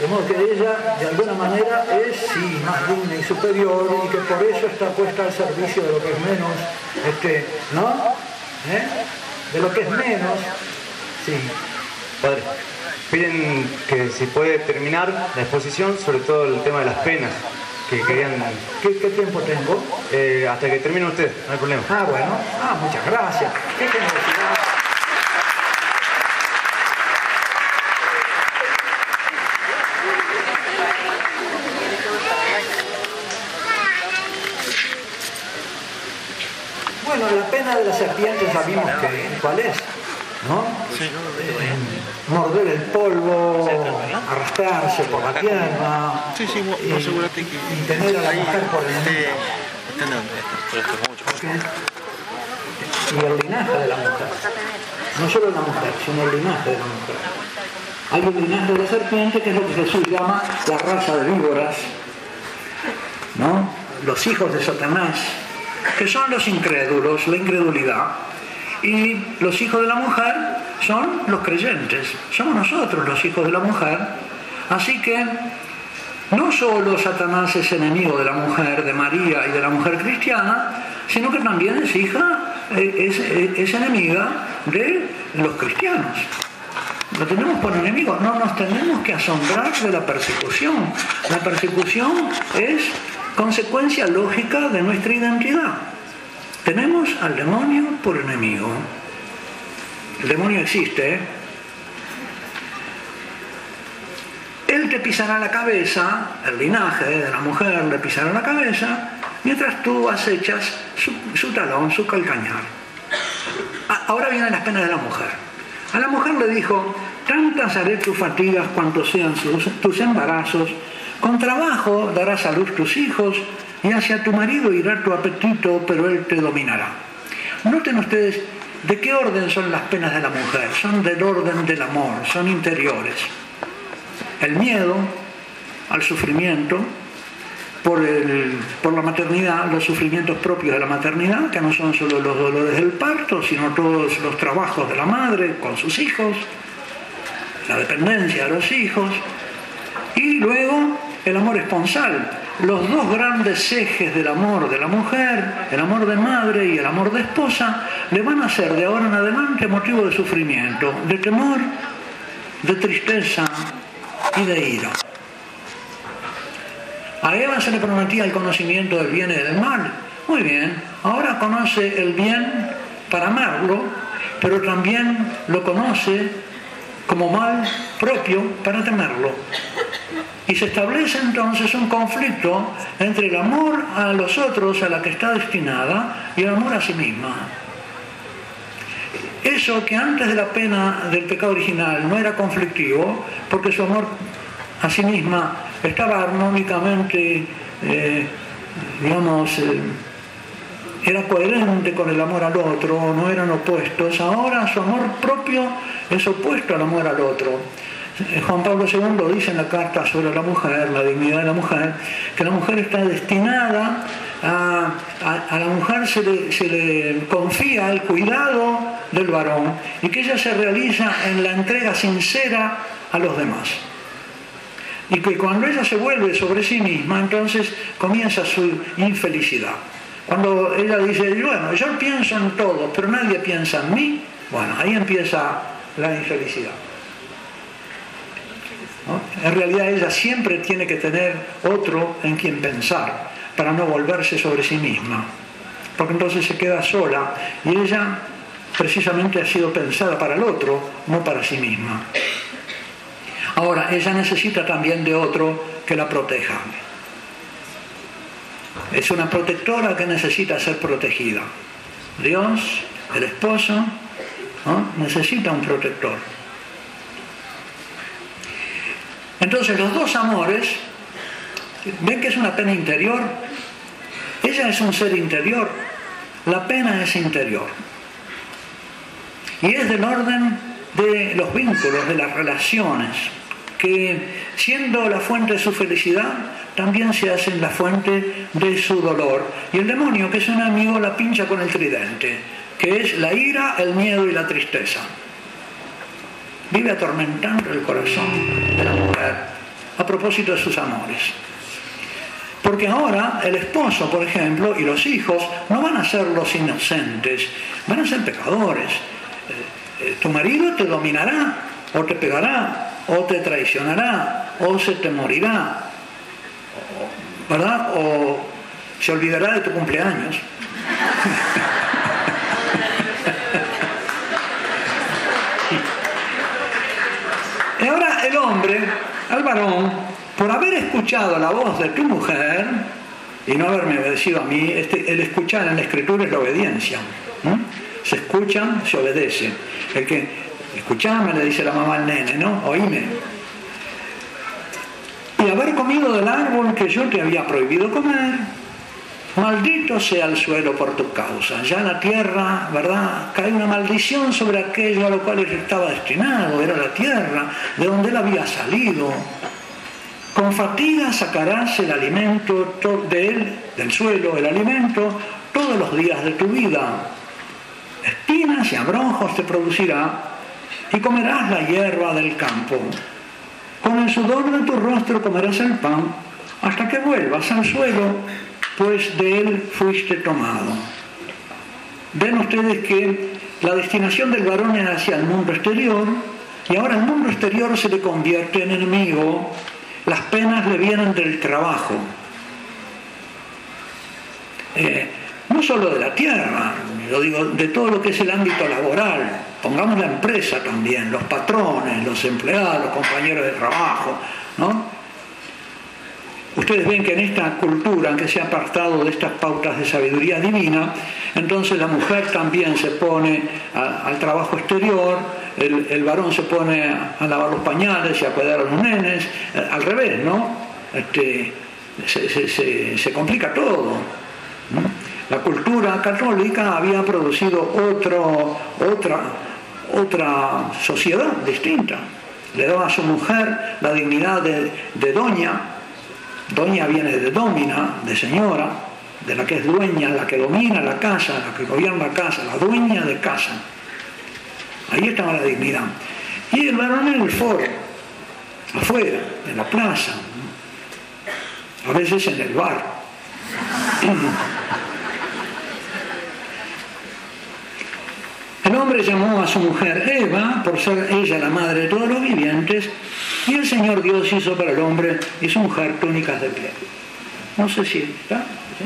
De modo que ella, de alguna manera, es sí más digna y superior y que por eso está puesta al servicio de lo que es menos, este, ¿no? ¿Eh? De lo que es menos, sí. Padre, piden que si puede terminar la exposición, sobre todo el tema de las penas que querían... ¿Qué, tiempo tengo? Eh, hasta que termine usted, no hay problema. Ah, bueno. Ah, muchas gracias. ¿Qué de la serpiente sabemos que, cuál es, ¿no? Eh, morder el polvo, arrastrarse por la tierra, sí, sí, y, y, tener a la mujer por el este, y el linaje de la mujer. No solo la mujer, sino el linaje de la mujer. Hay un linaje de la serpiente que es lo que Jesús llama la raza de víboras, ¿no? Los hijos de Satanás, que son los incrédulos, la incredulidad. Y los hijos de la mujer son los creyentes, somos nosotros los hijos de la mujer. Así que no solo Satanás es enemigo de la mujer, de María y de la mujer cristiana, sino que también es hija, es, es enemiga de los cristianos. Lo tenemos por enemigo, no nos tenemos que asombrar de la persecución. La persecución es consecuencia lógica de nuestra identidad. Tenemos al demonio por enemigo. El demonio existe. Él te pisará la cabeza, el linaje de la mujer le pisará la cabeza, mientras tú acechas su, talón, su calcañar. Ah, ahora vienen las penas de la mujer. A la mujer le dijo, tantas haré tus fatigas cuanto sean tus embarazos, con trabajo darás a luz tus hijos y hacia tu marido irá tu apetito, pero él te dominará. Noten ustedes de qué orden son las penas de la mujer. Son del orden del amor, son interiores. El miedo al sufrimiento por, la maternidad, los sufrimientos propios de la maternidad, que no son solo los dolores del parto, sino todos los trabajos de la madre con sus hijos, la dependencia de los hijos, y luego el amor esponsal, los dos grandes ejes del amor de la mujer, el amor de madre y el amor de esposa, le van a ser de ahora en adelante motivo de sufrimiento, de temor, de tristeza y de ira. A Eva se le prometía el conocimiento del bien y del mal. Muy bien, ahora conoce el bien para amarlo, pero también lo conoce como mal propio para temerlo. Y se establece entonces un conflicto entre el amor a los otros, a la que está destinada, y el amor a sí misma. Eso que antes de la pena del pecado original no era conflictivo, porque su amor a sí misma estaba armónicamente, eh, digamos, eh, era coherente con el amor al otro, no eran opuestos. Ahora su amor propio es opuesto al amor al otro. Juan Pablo II dice en la carta sobre la mujer, la dignidad de la mujer, que la mujer está destinada a, a, la mujer se le, se le, confía el cuidado del varón y que ella se realiza en la entrega sincera a los demás. Y que cuando ella se vuelve sobre sí misma, entonces comienza su infelicidad. Cuando ella dice, bueno, yo pienso en todo, pero nadie piensa en mí, bueno, ahí empieza la infelicidad. En realidad ella siempre tiene que tener otro en quien pensar para no volverse sobre sí misma, porque entonces se queda sola y ella precisamente ha sido pensada para el otro, no para sí misma. Ahora, ella necesita también de otro que la proteja. Es una protectora que necesita ser protegida. Dios, el esposo, necesita un protector. Entonces los dos amores, ven que es una pena interior. Ella es un ser interior, la pena es interior. Y es del orden de los vínculos, de las relaciones, que siendo la fuente de su felicidad, también se hacen la fuente de su dolor. Y el demonio, que es un amigo, la pincha con el tridente, que es la ira, el miedo y la tristeza. Vive atormentando el corazón de la mujer a propósito de sus amores. Porque ahora el esposo, por ejemplo, y los hijos no van a ser los inocentes, van a ser pecadores. Tu marido te dominará, o te pegará, o te traicionará, o se te morirá, ¿verdad? O se olvidará de tu cumpleaños. <laughs> y ahora el hombre, al varón, por haber escuchado la voz de tu mujer y no haberme obedecido a mí, este, el escuchar en la escritura es la obediencia. Se escucha, se obedece. El que escuchame, le dice la mamá al nene, ¿no? Oíme. Y haber comido del árbol que yo te había prohibido comer, maldito sea el suelo por tu causa. Ya la tierra, ¿verdad? Cae una maldición sobre aquello a lo cual estaba destinado, era la tierra, de donde él había salido. Con fatiga sacarás el alimento del suelo, el alimento, todos los días de tu vida. Espinas y abrojos te producirá y comerás la hierba del campo. Con el sudor de tu rostro comerás el pan hasta que vuelvas al suelo, pues de él fuiste tomado. Ven ustedes que la destinación del varón es hacia el mundo exterior y ahora el mundo exterior se le convierte en enemigo. Las penas le vienen del trabajo. Eh, no solo de la tierra, yo digo, de todo lo que es el ámbito laboral, pongamos la empresa también, los patrones, los empleados, los compañeros de trabajo, ¿no? Ustedes ven que en esta cultura, que se ha apartado de estas pautas de sabiduría divina, entonces la mujer también se pone al trabajo exterior, el, varón se pone a, lavar los pañales y a cuidar a los nenes, eh, al revés, ¿no? Este, se, complica todo. La cultura católica había producido otra, otra sociedad distinta. Le daba a su mujer la dignidad de doña. Doña viene de domina, de señora, de la que es dueña, la que domina la casa, la que gobierna la casa, la dueña de casa. Ahí estaba la dignidad. Y el varón en el foro, afuera, en la plaza, a veces en el bar. El hombre llamó a su mujer Eva, por ser ella la madre de todos los vivientes, y el Señor Dios hizo para el hombre y su mujer túnicas de piel. No sé si está. ¿sí?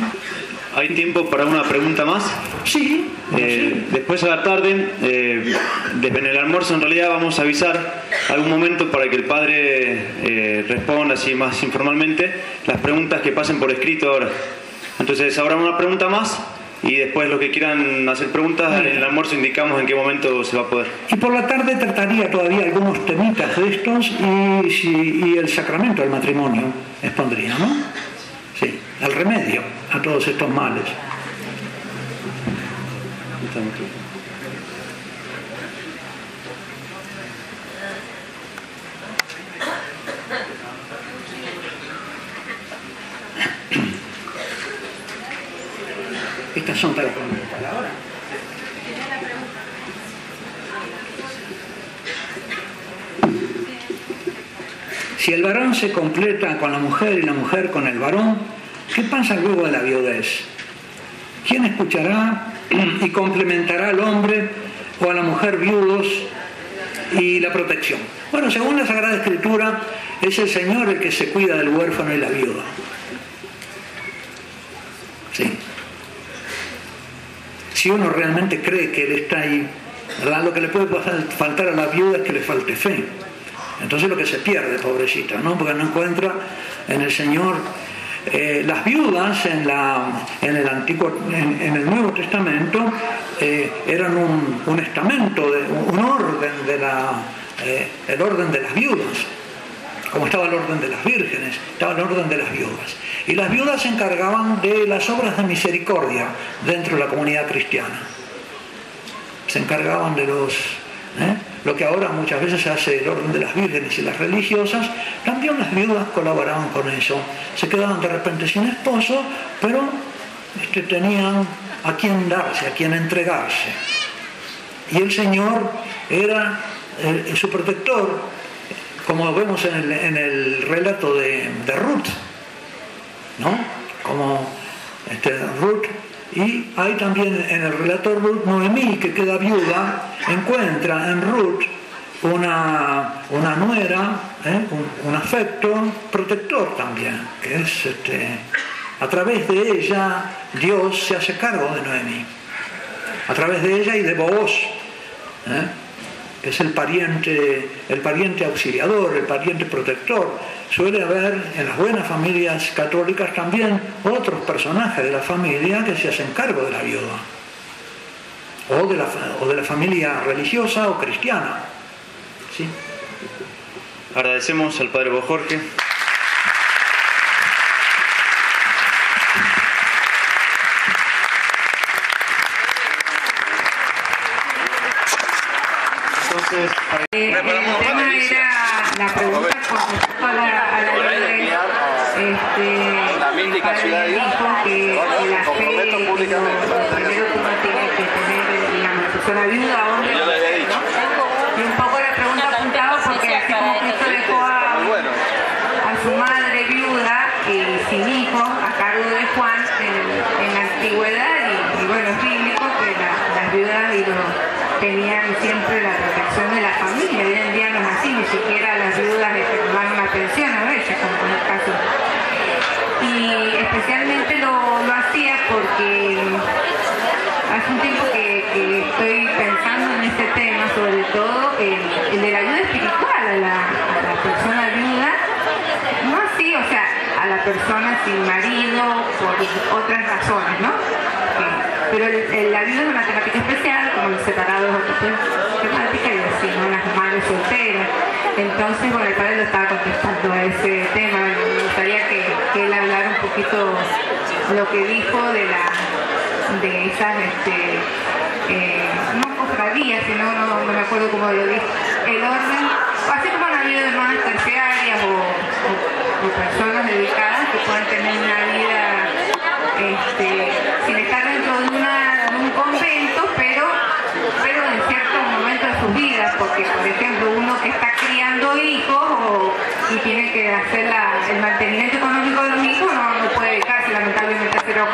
¿Hay tiempo para una pregunta más? Sí, Eh, después a la tarde, eh, desde en el almuerzo en realidad vamos a avisar algún momento para que el padre eh, responda así más informalmente las preguntas que pasen por escrito ahora. Entonces habrá una pregunta más y después los que quieran hacer preguntas en el almuerzo indicamos en qué momento se va a poder. Y por la tarde trataría todavía algunos temitas de estos y, y el sacramento del matrimonio expondría, ¿no? Sí, el remedio a todos estos males. Estas son para para ahora. Si el se completa con la mujer y la mujer con el varón, ¿qué pasa luego de la viudez? ¿Quién escuchará y complementará al hombre o a la mujer viudos y la protección? Bueno, según la Sagrada Escritura, es el Señor el que se cuida del huérfano y la viuda. Sí. Si uno realmente cree que Él está ahí, lo que le puede faltar a la viuda es que le falte fe. Entonces lo que se pierde, pobrecita, ¿no? Porque no encuentra en el Señor. eh, las viudas en, la, en, el Antiguo, en, en el Nuevo Testamento eh, eran un, un estamento, un orden de la, eh, el orden de las viudas, como estaba el orden de las vírgenes, estaba el orden de las viudas. Y las viudas se encargaban de las obras de misericordia dentro de la comunidad cristiana se encargaban de los... Lo que ahora muchas veces se hace el orden de las vírgenes y las religiosas, también las viudas colaboraban con eso. Se quedaban de repente sin esposo, pero este, tenían a quien darse, a quien entregarse. Y el Señor era eh, su protector, como vemos en el, en el relato de, de Ruth, ¿no? Como este, Ruth, y hay también en el relato Ruth, Noemí, que queda viuda, encuentra en Ruth una, una nuera, ¿eh? un, afecto protector también, que es este, a través de ella Dios se hace cargo de Noemí, a través de ella y de Booz, ¿eh? Es el pariente, el pariente auxiliador, el pariente protector. Suele haber en las buenas familias católicas también otros personajes de la familia que se hacen cargo de la viuda, o de la, o de la familia religiosa o cristiana. ¿sí? Agradecemos al padre Jorge. Entonces, para- Eh, el tema era la pregunta con respecto a la, a la ley este, La mítica ciudad de Dios. dijo que, que la fe comprometo es lo, públicamente. lo primero que uno tiene que tener, digamos, viuda, hombre. Yo le había dicho. Y un poco la pregunta apuntaba porque así como Cristo dejó a, bueno. su madre viuda y sin hijos a cargo de Juan en, en la antigüedad y, y bueno, es bíblico la- las viudas digo, tenían siempre la protección de la familia. Hoy en día no es así, ni siquiera las viudas les dan una pensión a veces, como en el caso. Y especialmente lo, lo hacía porque hace un tiempo que, estoy pensando en este tema, sobre todo el, el de la ayuda espiritual a la, a la persona viuda, no así, o sea, a la persona sin marido por otras razones, ¿no? Pero el- el- la viuda es una temática especial, como los separados te- temática y así, ¿no? Las madres solteras. Entonces, bueno, el padre lo estaba contestando a ese tema. Me gustaría que, que él hablara un poquito lo que dijo de la de esas este, eh, no cofradías, sino no, no me acuerdo cómo lo dijo, el orden, así como han habido hermanas terciarias o, o- o personas dedicadas que puedan tener una vida este, sin estar dentro de, una- de un convento, pero, pero en ciertos momentos de sus vidas, porque por ejemplo uno que está criando hijos o- y tiene que hacer la- el mantenimiento económico de los hijos no, no puede dedicarse lamentablemente, pero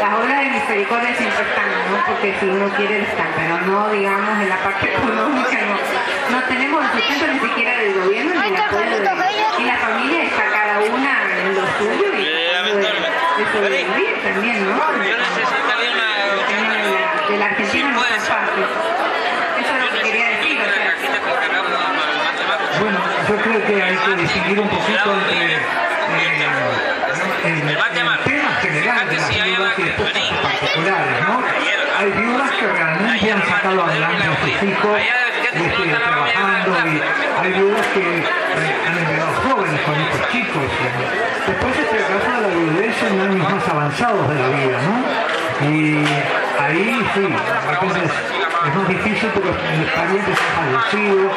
las obras de misericordia siempre están, ¿no? porque si uno quiere están, pero no digamos en la parte <laughs> económica, no, no tenemos el sustento ni siquiera del gobierno ni el apoyo de, y la familia está cada una en lo suyo y tratando de, de sobrevivir. también, ¿no? Yo necesitaría una... El tema de la, de la Argentina no es tan fácil. Eso es lo que quería decir, o sea, Bueno, yo creo que hay que eh, el, el tema general de las viudas y después casos particulares, ¿no? Hay viudas que realmente han sacado adelante a sus hijos este, trabajando y hay viudas que han enviado jóvenes con hijos chicos. y Después está el caso de la viudez en años más avanzados de la vida, ¿no? Y ahí sí, a veces es más difícil porque los parientes han fallecido,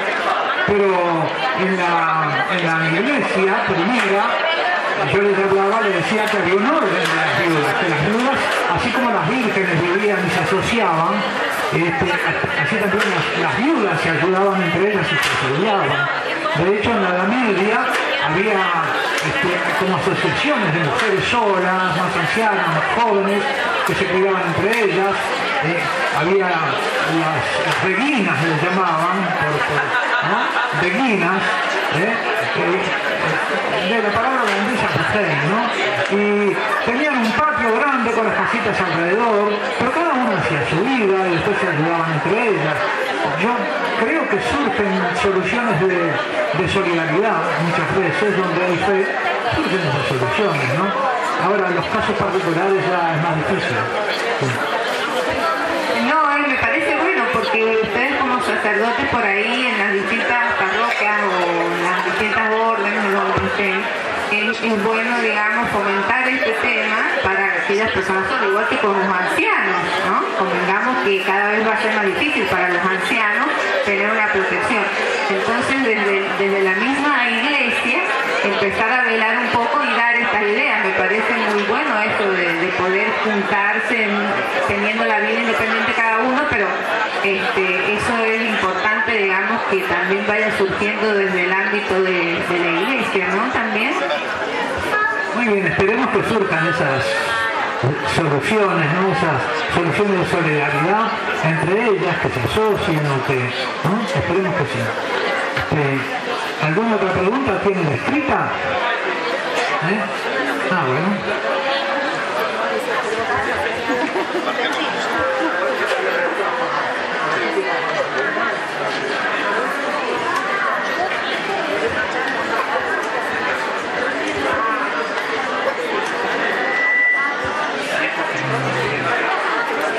pero en la, en la iglesia primera yo les hablaba, les decía que había un orden de las viudas, que las viudas, así como las vírgenes vivían y se asociaban, este, así también las, viudas se ayudaban entre ellas y se asociaban. De hecho, en la Edad Media había este, como asociaciones de mujeres solas, más ancianas, más jóvenes, que se cuidaban entre ellas. eh, había las, las reguinas, les llamaban, por, ¿no? Reguinas, ¿eh? de la palabra mujer, ¿no? Y tenían un patio grande con las casitas alrededor, pero cada una hacía su vida y después se ayudaban entre ellas. Yo creo que surgen soluciones de, de solidaridad muchas veces, donde hay fe, surgen esas soluciones, ¿no? Ahora, en los casos particulares ya es más difícil. Sí. No, me parece bueno porque sacerdotes por ahí en las distintas parroquias o en las distintas órdenes donde estén, es, bueno, digamos, fomentar este tema para aquellas personas, al igual que con los ancianos, ¿no? Convengamos que cada vez va a ser más difícil para los ancianos tener una protección. Entonces, desde la misma iglesia, empezar a velar un poco y dar estas ideas. Me parece muy bueno esto de, de poder juntarse en- teniendo la vida independiente cada uno, pero este, eso es importante, digamos, que también vaya surgiendo desde el ámbito de, la iglesia, ¿no? También. Muy bien, esperemos que surjan esas soluciones, ¿no? esas soluciones de solidaridad entre ellas, que se asocien o que... Esperemos que sí. Este, ¿Alguna otra pregunta tienen escrita? ¿Eh? Ah, bueno.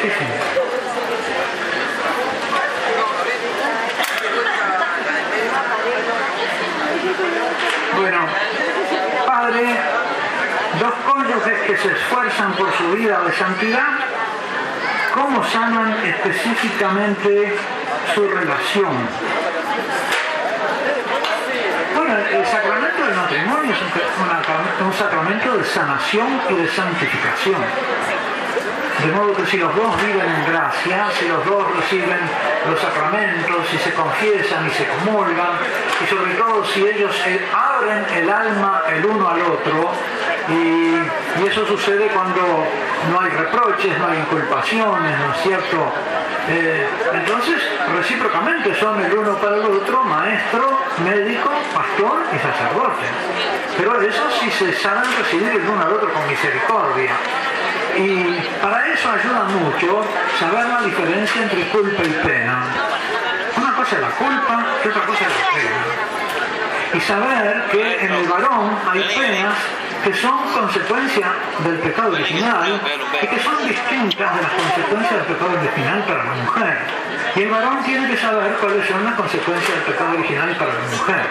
Sí, sí. Bueno, dos cónyuges que se esfuerzan por su vida de santidad, ¿cómo sanan específicamente su relación? Bueno, el sacramento del matrimonio es un sacramento de sanación y de santificación. De modo que si los dos viven en gracia, si los dos reciben los sacramentos, si se confiesan y se comulgan, y sobre todo si ellos eh, abren el alma el uno al otro, y, eso sucede cuando no hay reproches, no hay inculpaciones, ¿no es cierto? Eh, entonces, recíprocamente son el uno para el otro maestro, médico, pastor y sacerdote. Pero eso sí se saben recibir el uno al otro con misericordia. Y para eso ayuda mucho saber la diferencia entre culpa y pena. Una cosa es la culpa y otra cosa es la pena. Y saber que en el varón hay penas que son consecuencia del pecado original y que son distintas de las consecuencias del pecado original para la mujer. Y el varón tiene que saber cuáles son las consecuencias del pecado original para la mujer.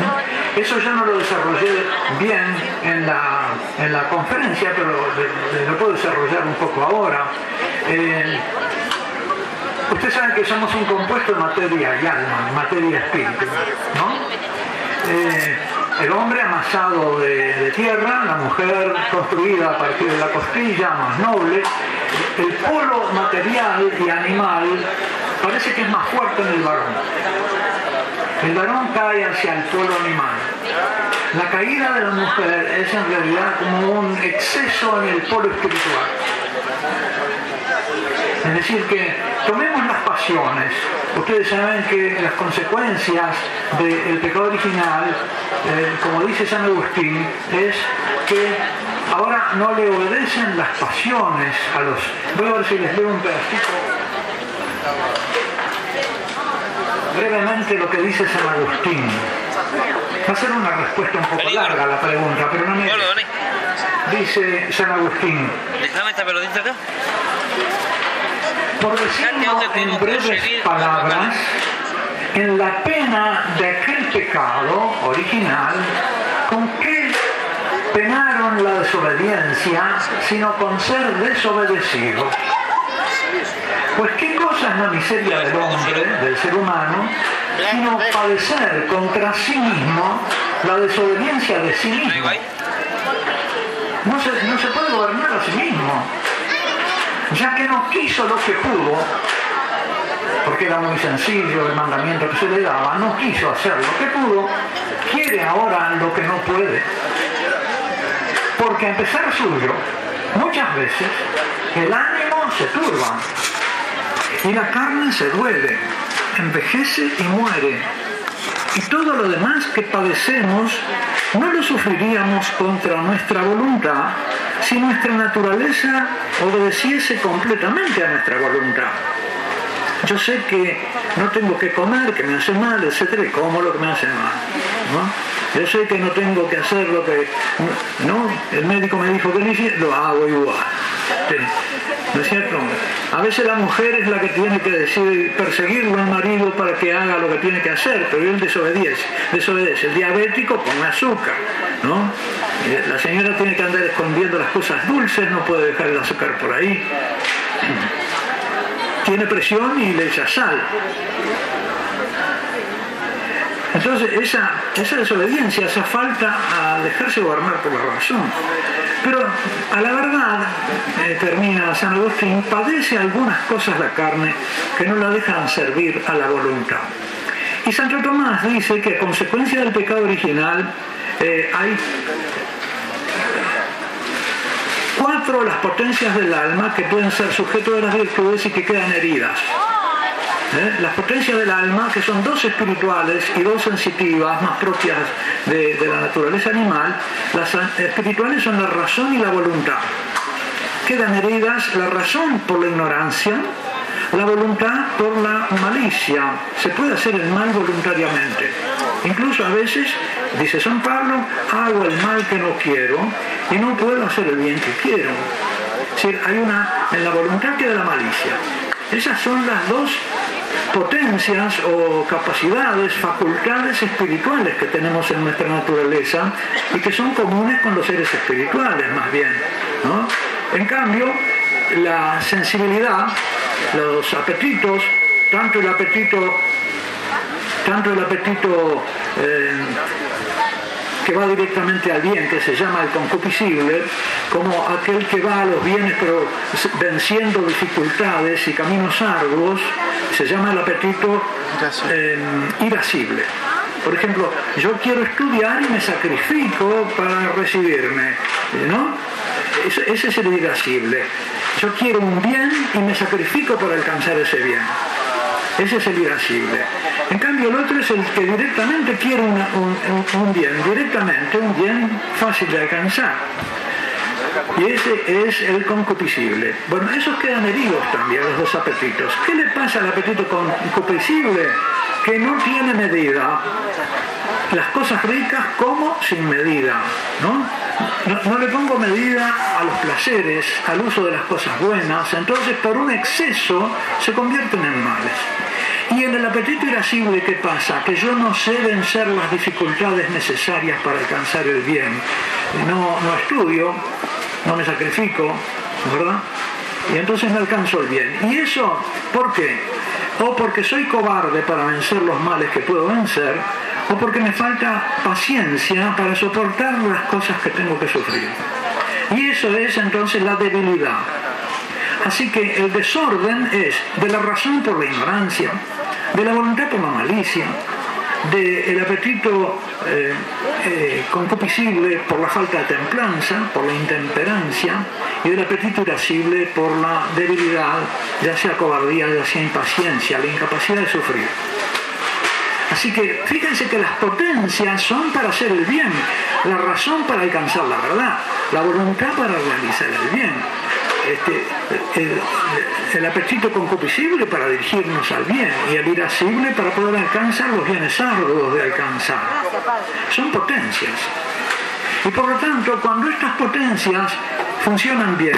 ¿no? Eso yo no lo desarrollé bien en la, en la conferencia, pero de- de- lo puedo desarrollar un poco ahora. Eh, Ustedes saben que somos un compuesto de materia y alma, materia y espíritu. Eh, el hombre amasado de, de tierra, la mujer construida a partir de la costilla, más noble. El polo material y animal parece que es más fuerte en el varón. El varón cae hacia el polo animal. La caída de la mujer es en realidad como un exceso en el polo espiritual. Es decir, que tomemos las pasiones. Ustedes saben que las consecuencias del pecado original, eh, como dice San Agustín, es que ahora no le obedecen las pasiones a los... Voy a ver si les leo un pedacito. Brevemente lo que dice San Agustín. Va a ser una respuesta un poco larga a la pregunta, pero no me... Dice San Agustín. Déjame esta pelotita acá. Por decirlo en breves palabras, en la pena de aquel pecado original, ¿con qué penaron la desobediencia sino con ser desobedecidos? Pues qué cosa es la miseria del hombre, del ser humano, sino padecer contra sí mismo la desobediencia de sí mismo. No se, no se puede gobernar a sí mismo, ya que no quiso lo que pudo, porque era muy sencillo el mandamiento que se le daba, no quiso hacer lo que pudo, quiere ahora lo que no puede. Porque a empezar suyo, muchas veces el ánimo se turba y la carne se duele, envejece y muere. Y todo lo demás que padecemos no lo sufriríamos contra nuestra voluntad si nuestra naturaleza obedeciese completamente a nuestra voluntad. Yo sé que no tengo que comer, que me hace mal, etcétera, y como lo que me hace mal. ¿no? Yo sé que no tengo que hacer lo que. No, el médico me dijo que hiciera, lo hago igual. ¿No es cierto? A veces la mujer es la que tiene que decir, perseguirlo al marido para que haga lo que tiene que hacer, pero él desobedece. desobedece. El diabético con azúcar, ¿no? La señora tiene que andar escondiendo las cosas dulces, no puede dejar el azúcar por ahí. <clears throat> Tiene presión y le echa sal. Entonces, esa, esa desobediencia, esa falta a dejarse gobernar por la razón. Pero a la verdad, eh, termina San Agustín, padece algunas cosas la carne que no la dejan servir a la voluntad. Y Santo Tomás dice que a consecuencia del pecado original eh, hay cuatro las potencias del alma que pueden ser sujeto de las virtudes y que quedan heridas. ¿Eh? Las potencias del alma, que son dos espirituales y dos sensitivas, más propias de, de la naturaleza animal, las espirituales son la razón y la voluntad. Quedan heridas la razón por la ignorancia, la voluntad por la malicia. Se puede hacer el mal voluntariamente. Incluso a veces, dice San Pablo, hago el mal que no quiero y no puedo hacer el bien que quiero. Es decir, hay una, en la voluntad queda la malicia. Esas son las dos potencias o capacidades, facultades espirituales que tenemos en nuestra naturaleza y que son comunes con los seres espirituales más bien. ¿no? En cambio, la sensibilidad, los apetitos, tanto el apetito, tanto el apetito eh, que va directamente al bien, que se llama el concupiscible, como aquel que va a los bienes pero venciendo dificultades y caminos arduos, se llama el apetito eh, irascible. Por ejemplo, yo quiero estudiar y me sacrifico para recibirme, ¿no? Ese, ese es el irascible. Yo quiero un bien y me sacrifico para alcanzar ese bien. Ese es el irascible. En cambio, el otro es el que directamente quiere un, un, bien, directamente, un bien fácil de alcanzar. Y ese es el concupiscible. Bueno, esos quedan heridos también, los dos apetitos. ¿Qué le pasa al apetito concupiscible? Que no tiene medida. Las cosas ricas como sin medida, ¿no? No, le pongo medida a los placeres, al uso de las cosas buenas, entonces por un exceso se convierten en males. Y en el apetito irascible, ¿qué pasa? Que yo no sé vencer las dificultades necesarias para alcanzar el bien. No, no estudio, no me sacrifico, ¿verdad? Y entonces no alcanzo el bien. ¿Y eso por qué? O porque soy cobarde para vencer los males que puedo vencer, o porque me falta paciencia para soportar las cosas que tengo que sufrir. Y eso es entonces la debilidad. Así que el desorden es de la razón por la ignorancia, de la voluntad por la malicia, del apetito eh, eh, concupiscible por la falta de templanza, por la intemperancia, y del apetito irascible por la debilidad, ya sea cobardía, ya sea impaciencia, la incapacidad de sufrir. Así que fíjense que las potencias son para hacer el bien, la razón para alcanzar la verdad, la voluntad para realizar el bien, este, el, el, apetito concupiscible para dirigirnos al bien y el irascible para poder alcanzar los bienes arduos de alcanzar. Son potencias. Y por lo tanto, cuando estas potencias funcionan bien,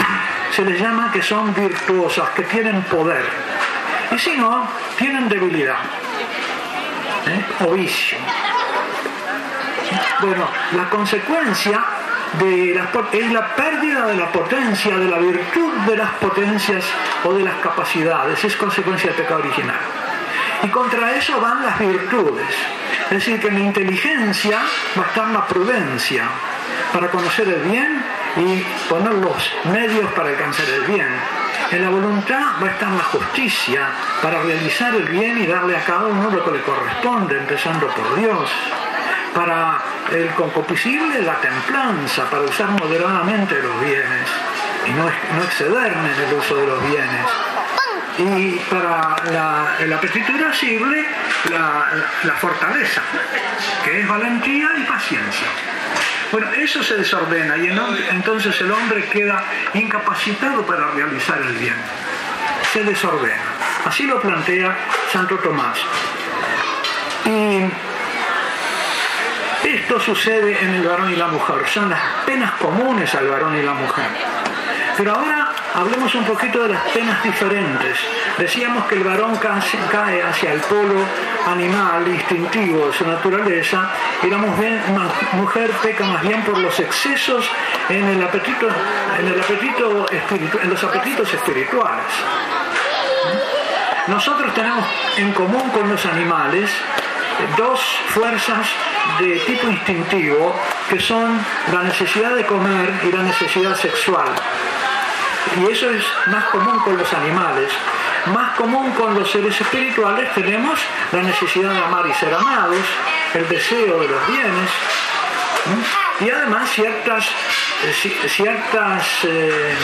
se les llama que son virtuosas, que tienen poder. Y si no, tienen debilidad ¿eh? o vicio. Bueno, la consecuencia de la, es la pérdida de la potencia, de la virtud de las potencias o de las capacidades, es consecuencia del pecado original. Y contra eso van las virtudes. Es decir, que en la inteligencia va a estar la prudencia para conocer el bien y poner los medios para alcanzar el bien. En la voluntad va a estar la justicia para realizar el bien y darle a cada uno lo que le corresponde, empezando por Dios. Para el concupiscible, la templanza, para usar moderadamente los bienes y no, excederme en el uso de los bienes. Y para la, el apetito irascible, la fortaleza, que es valentía y paciencia. Bueno, eso se desordena y entonces el hombre queda incapacitado para realizar el bien. Se desordena. Así lo plantea Santo Tomás. Y esto sucede en el varón y la mujer. Son las penas comunes al varón y la mujer. Pero ahora hablemos un poquito de las penas diferentes. Decíamos que el varón cae hacia el polo animal, instintivo de su naturaleza, y la mujer, peca más bien por los excesos en el apetito, en el apetito en los apetitos espirituales. Nosotros tenemos en común con los animales dos fuerzas de tipo instintivo que son la necesidad de comer y la necesidad sexual. Y eso es más común con los animales. Más común con los seres espirituales tenemos la necesidad de amar y ser amados, el deseo de los bienes y además ciertas, eh, ciertas eh,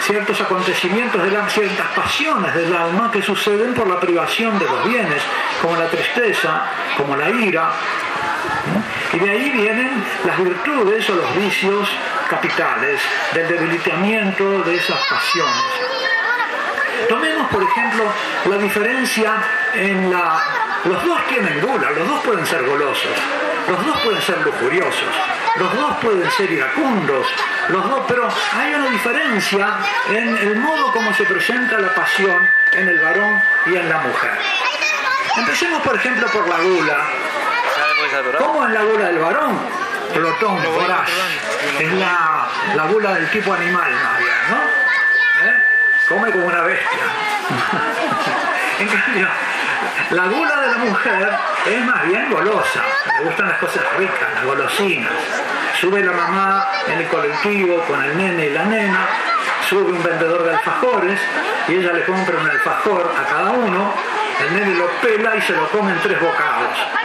ciertos acontecimientos del alma, ciertas pasiones del alma que suceden por la privación de los bienes, como la tristeza, como la ira. Y de ahí vienen las virtudes o los vicios capitales del debilitamiento de esas pasiones. Tomemos, por ejemplo, la diferencia en la... Los dos tienen gula, los dos pueden ser golosos, los dos pueden ser lujuriosos, los dos pueden ser iracundos, los dos, pero hay una diferencia en el modo como se presenta la pasión en el varón y en la mujer. Empecemos, por ejemplo, por la gula. ¿Cómo es la gula del varón? Plotón, voraz. Es la, la gula del tipo animal, ¿no? ¿Eh? Come como una bestia. en cambio, la gula de la mujer es más bien golosa, le gustan las cosas ricas, las golosinas. Sube la mamá en el colectivo con el nene y la nena, sube un vendedor de alfajores y ella le compra un alfajor a cada uno, el nene lo pela y se lo come en tres bocados.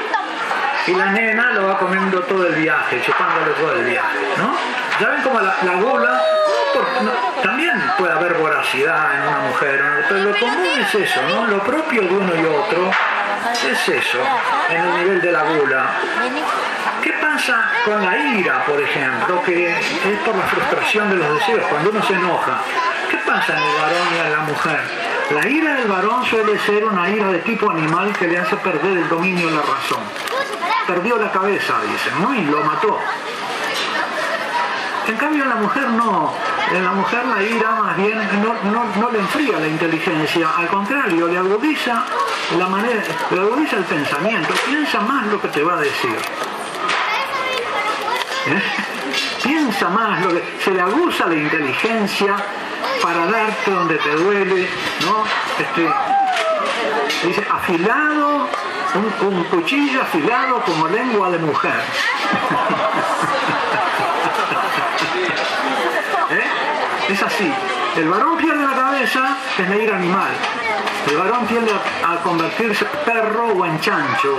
Y la nena lo va comiendo todo el viaje, chupándole todo el viaje, ¿no? Ya ven como la, la gula también puede haber voracidad en una mujer, pero lo común es eso, ¿no? Lo propio de uno y otro es eso, en el nivel de la gula. ¿Qué pasa con la ira, por ejemplo, que es por la frustración de los deseos, cuando uno se enoja? ¿Qué pasa en el varón y en la mujer? La ira del varón suele ser una ira de tipo animal que le hace perder el dominio de la razón. Perdió la cabeza, dicen, ¿no? Y lo mató. En cambio en la mujer no, en la mujer la ira más bien no, le enfría la inteligencia, al contrario, le agudiza la manera, le agudiza el pensamiento, piensa más lo que te va a decir. ¿Eh? Piensa más, lo que, se le abusa la inteligencia para darte donde te duele, ¿no? Este, dice, afilado, un, cuchillo afilado como lengua de mujer. <laughs> Es así. El varón pierde la cabeza, es la animal. El varón tiende a, convertirse en perro o en chancho.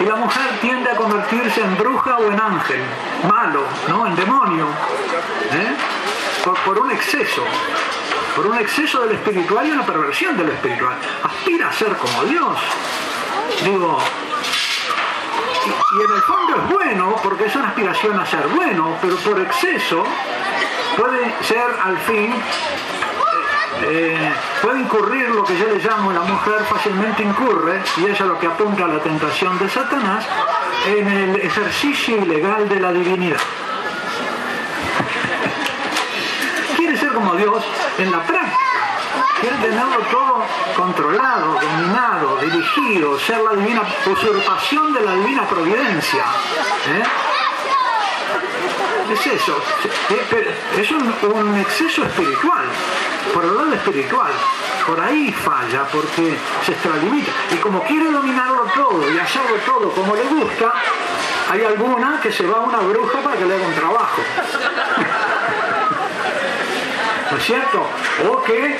Y la mujer tiende a convertirse en bruja o en ángel, malo, ¿no? En demonio. ¿eh? Por, un exceso. Por un exceso del espiritual y una perversión del espiritual. Aspira a ser como Dios. digo, y, en el fondo es bueno porque es una aspiración a ser bueno, pero por exceso puede ser al fin eh, puede incurrir lo que yo le llamo la mujer fácilmente incurre, y ella lo que apunta a la tentación de Satanás, en el ejercicio ilegal de la divinidad. Como Dios en la práctica. Quiere tenerlo todo controlado, dominado, dirigido, ser la divina usurpación de la divina providencia. ¿eh? Es eso, es un exceso espiritual por el lado espiritual. Por ahí falla porque se extralimita. Y como quiere dominarlo todo y hacerlo todo como le gusta, hay alguna que se va a una bruja para que le haga un trabajo. ¿No es cierto? O que,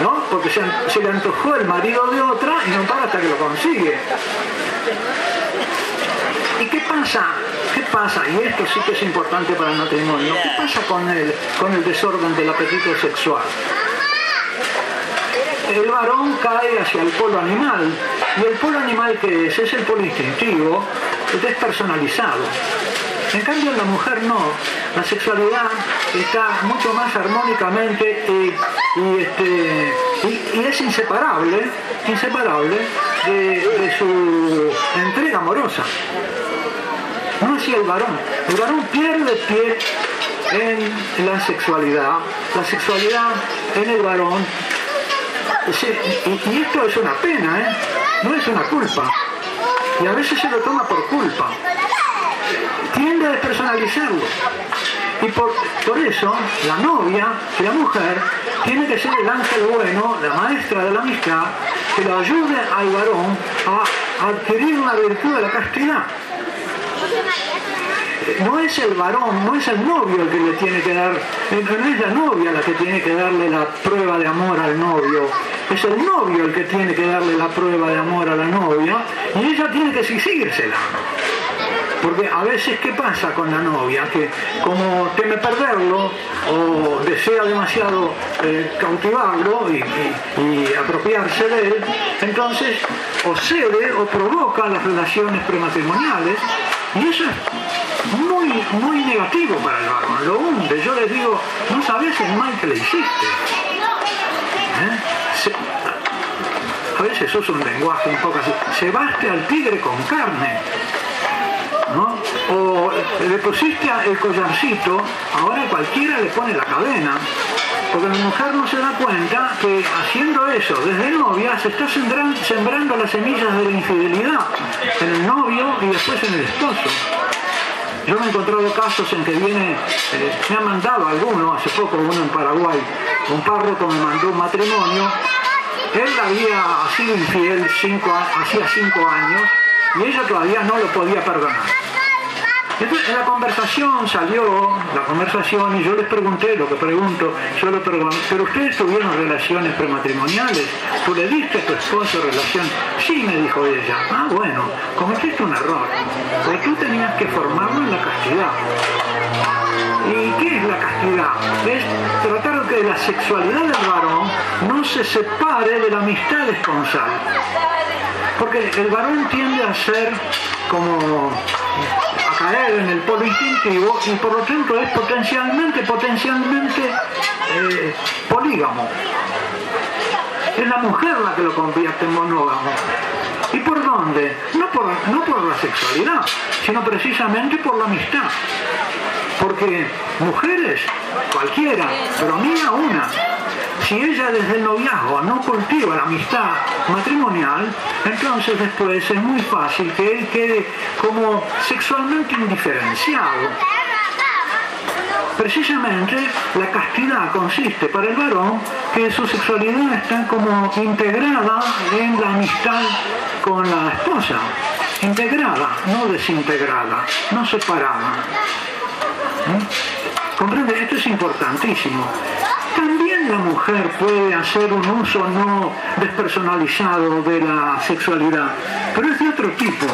¿no? Porque se, se, le antojó el marido de otra y no para hasta que lo consigue. ¿Y qué pasa? ¿Qué pasa? Y esto sí que es importante para el matrimonio. ¿Qué pasa con el, con el desorden del apetito sexual? el varón cae hacia el polo animal. Y el polo animal que es, es el polo instintivo, despersonalizado. En cambio en la mujer no. La sexualidad está mucho más armónicamente y, este, es inseparable, inseparable de, su entrega amorosa. No así el varón. El varón pierde pie en la sexualidad. La sexualidad en el varón y, esto es una pena, ¿eh? No es una culpa. Y a veces se lo toma por culpa. Tiende a despersonalizarlo. Y por, eso la novia, la mujer, tiene que ser el ángel bueno, la maestra de la amistad, que lo ayude al varón a adquirir una virtud de la castidad no es el varón, no es el novio el que le tiene que dar, no es la novia la que tiene que darle la prueba de amor al novio, es el novio el que tiene que darle la prueba de amor a la novia y ella tiene que exigírsela. Porque a veces, ¿qué pasa con la novia? Que como teme perderlo o desea demasiado eh, cautivarlo y, apropiarse de él, entonces o cede o provoca las relaciones prematrimoniales y eso es muy, muy negativo para el varón, lo hunde. Yo les digo, no sabes el mal que le hiciste. ¿Eh? a veces uso un lenguaje un poco así. Cebaste al tigre con carne. O le pusiste el collarcito, ahora cualquiera le pone la cadena. Porque la mujer no se da cuenta que haciendo eso desde novia se está sembrando, las semillas de la infidelidad en el novio y después en el esposo. Yo me he encontrado casos en que viene, eh, me ha mandado alguno, hace poco uno en Paraguay, un párroco me mandó un matrimonio, él había sido infiel cinco, hacía cinco años y ella todavía no lo podía perdonar. Entonces en la conversación salió la conversación y yo les pregunté lo que pregunto, yo le pregunté, pero ustedes tuvieron relaciones prematrimoniales, tú le diste a tu esposo relación, sí me dijo ella, ah bueno, cometiste un error, porque tú tenías que formarlo en la castidad. ¿Y qué es la castidad? Es tratar que la sexualidad del varón no se separe de la amistad esponsal. Porque el varón tiende a ser como a caer en el polo instintivo y por lo tanto es potencialmente, potencialmente eh, polígamo. Es la mujer la que lo convierte en monógamo. ¿Y por dónde? No por, no por la sexualidad, sino precisamente por la amistad. Porque mujeres, cualquiera, pero mía una, si ella desde el noviazgo no cultiva la amistad matrimonial, entonces después es muy fácil que él quede como sexualmente indiferenciado. Precisamente la castidad consiste para el varón que su sexualidad está como integrada en la amistad con la esposa, integrada, no desintegrada, no separada. ¿Mm? ¿Comprende? Esto es importantísimo. También la mujer puede hacer un uso no despersonalizado de la sexualidad, pero es de otro tipo.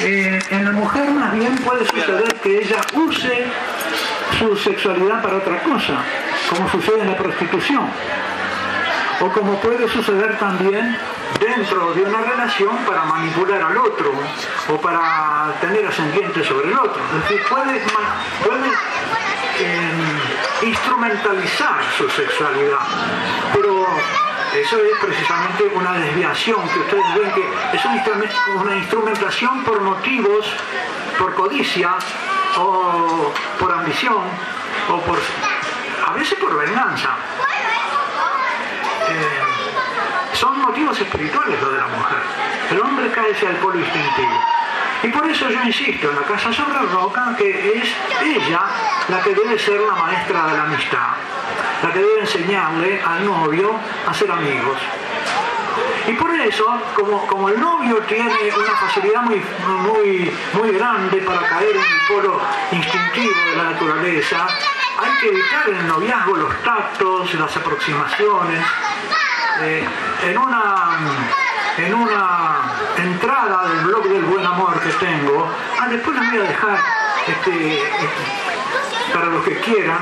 Eh, en la mujer más bien puede suceder que ella use su sexualidad para otra cosa, como sucede en la prostitución. O como puede suceder también dentro de una relación para manipular al otro o para tener ascendiente sobre el otro. Es decir, puede, puede eh, instrumentalizar su sexualidad, pero eso es precisamente una desviación que ustedes ven que es una instrumentación por motivos, por codicia o por ambición o por a veces por venganza. Son motivos espirituales lo de la mujer. El hombre cae hacia el polo instintivo. Y por eso yo insisto en la casa sobre roca que es ella la que debe ser la maestra de la amistad, la que debe enseñarle al novio a ser amigos. Y por eso, como, como el novio tiene una facilidad muy, muy, muy grande para caer en el polo instintivo de la naturaleza, hay que evitar el noviazgo los tactos, las aproximaciones. Eh, en, una, en una entrada del blog del buen amor que tengo, ah, después les voy a dejar este, este, para los que quieran,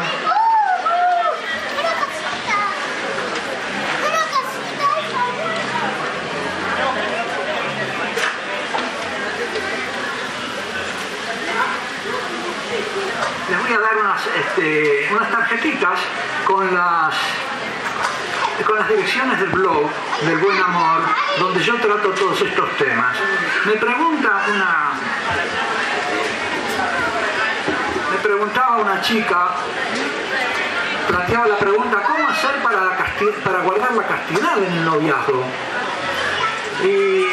unas, este, unas tarjetitas con las, con las direcciones del blog del buen amor, donde yo trato todos estos temas. Me pregunta una. Me preguntaba una chica, planteaba la pregunta, ¿cómo hacer para, para guardar la castidad en el noviazgo? Y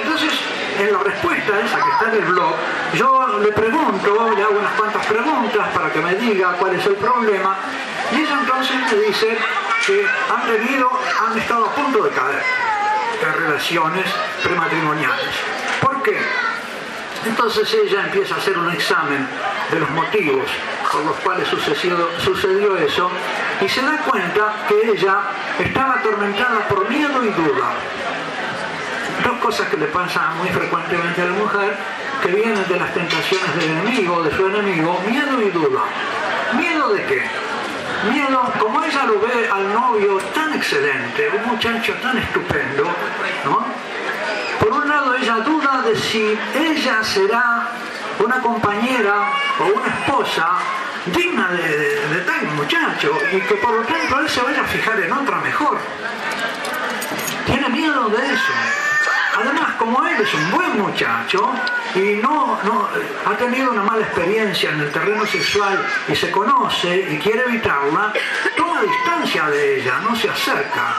entonces en la respuesta esa que está en el blog, yo le pregunto, le hago unas cuantas preguntas para que me diga cuál es el problema, y ella entonces me dice que han tenido, han estado a punto de caer en relaciones prematrimoniales. ¿Por qué? Entonces ella empieza a hacer un examen de los motivos por los cuales sucedió, sucedió eso y se da cuenta que ella estaba atormentada por miedo y duda cosas que le pasan muy frecuentemente a la mujer, que vienen de las tentaciones del enemigo, de su enemigo, miedo y duda. ¿Miedo de qué? Miedo, como ella lo ve al novio tan excelente, un muchacho tan estupendo, ¿no? Por un lado ella duda de si ella será una compañera o una esposa digna de, de tal muchacho y que por lo tanto él se vaya a fijar en otra mejor. Tiene miedo de eso. Además, como él es un buen muchacho y no, ha tenido una mala experiencia en el terreno sexual y se conoce y quiere evitarla, toma distancia de ella, no se acerca,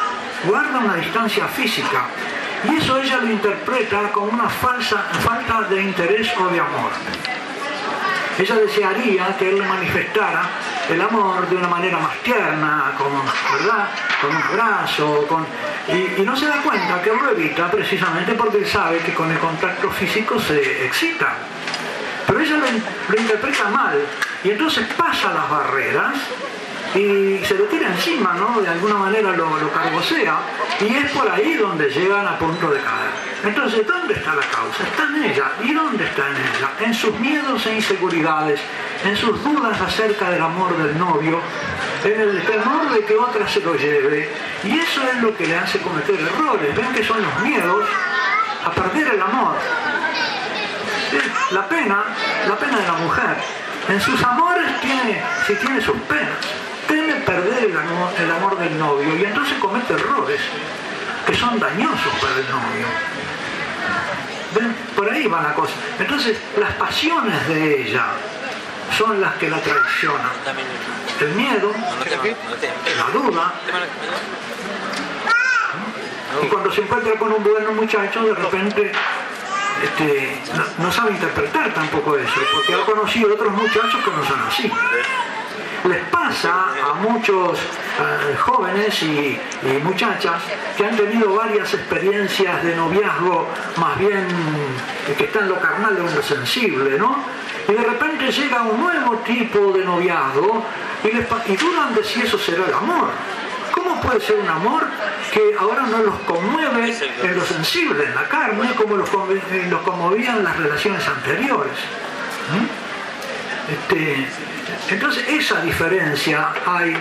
guarda una distancia física. Y eso ella lo interpreta como una falsa, falta de interés o de amor. Ella desearía que él le manifestara el amor de una manera más tierna, con, ¿verdad? con un abrazo. Y, no se da cuenta que lo evita precisamente porque sabe que con el contacto físico se excita. Pero ella lo, interpreta mal y entonces pasa las barreras y se le tira encima, ¿no? De alguna manera lo, lo cargosea y es por ahí donde llegan a punto de caer. Entonces, ¿dónde está la causa? Está en ella. ¿Y dónde está en ella? En sus miedos e inseguridades, en sus dudas acerca del amor del novio, en el temor de que otra se lo lleve. Y eso es lo que le hace cometer errores. Ven que son los miedos a perder el amor. La pena, la pena de la mujer. En sus amores tiene, si tiene sus penas, teme perder el amor, el amor del novio y entonces comete errores que son dañosos para el novio. ¿Ven? Por ahí va la cosa. Entonces, las pasiones de ella, son las que la traicionan. El miedo, la duda. Y cuando se encuentra con un buen muchacho, de repente este, no, sabe interpretar tampoco eso, porque ha conocido otros muchachos que no son así. Les pasa a muchos eh, jóvenes y, muchachas que han tenido varias experiencias de noviazgo, más bien que están en lo carnal de lo sensible, ¿no? y de repente llega un nuevo tipo de noviazgo y, y dudan de si eso será el amor. ¿Cómo puede ser un amor que ahora no los conmueve en lo sensible, en la carne, como los, conmovían las relaciones anteriores? ¿Mm? Este, Entonces esa diferencia hay,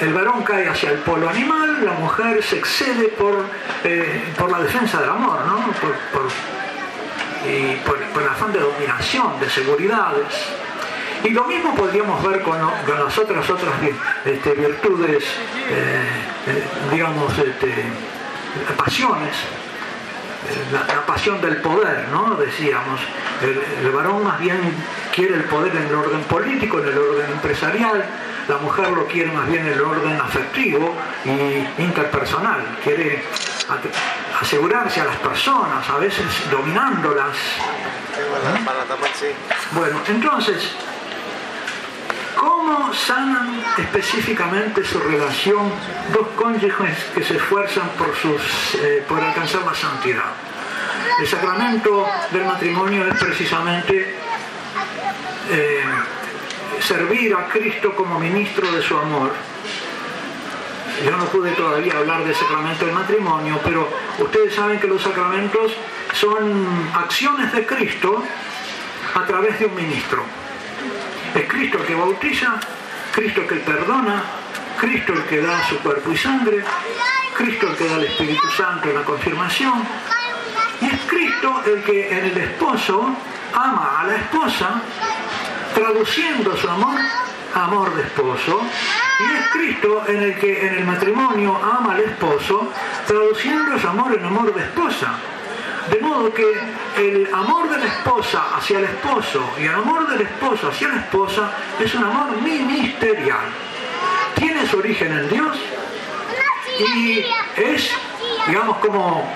el, varón cae hacia el polo animal, la mujer se excede por, eh, por la defensa del amor, ¿no? por, por, el afán de dominación, de seguridades. Y lo mismo podríamos ver con, las otras otras este, virtudes, eh, eh, digamos, este, pasiones la, pasión del poder, ¿no? Decíamos, el, varón más bien quiere el poder en el orden político, en el orden empresarial, la mujer lo quiere más bien en el orden afectivo y interpersonal, quiere asegurarse a las personas, a veces dominándolas. Bueno, entonces, ¿Cómo sanan específicamente su relación dos cónyuges que se esfuerzan por, sus, eh, por alcanzar la santidad? El sacramento del matrimonio es precisamente eh, servir a Cristo como ministro de su amor. Yo no pude todavía hablar del sacramento del matrimonio, pero ustedes saben que los sacramentos son acciones de Cristo a través de un ministro. Es Cristo el que bautiza, Cristo el que perdona, Cristo el que da su cuerpo y sangre, Cristo el que da el Espíritu Santo en la confirmación, y es Cristo el que en el esposo ama a la esposa, traduciendo su amor a amor de esposo, y es Cristo en el que en el matrimonio ama al esposo, traduciendo su amor en amor de esposa. De modo que el amor de la esposa hacia el esposo y el amor del esposo hacia la esposa es un amor ministerial. Tiene su origen en Dios y es, digamos, como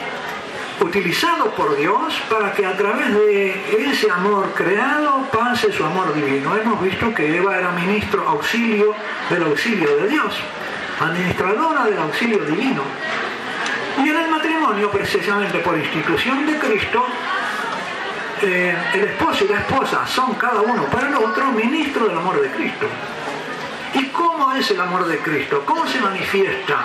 utilizado por Dios para que a través de ese amor creado pase su amor divino. Hemos visto que Eva era ministro auxilio del auxilio de Dios, administradora del auxilio divino. Y en el matrimonio, precisamente por institución de Cristo, eh, el esposo y la esposa son cada uno para el otro ministro del amor de Cristo. ¿Y cómo es el amor de Cristo? ¿Cómo se manifiesta?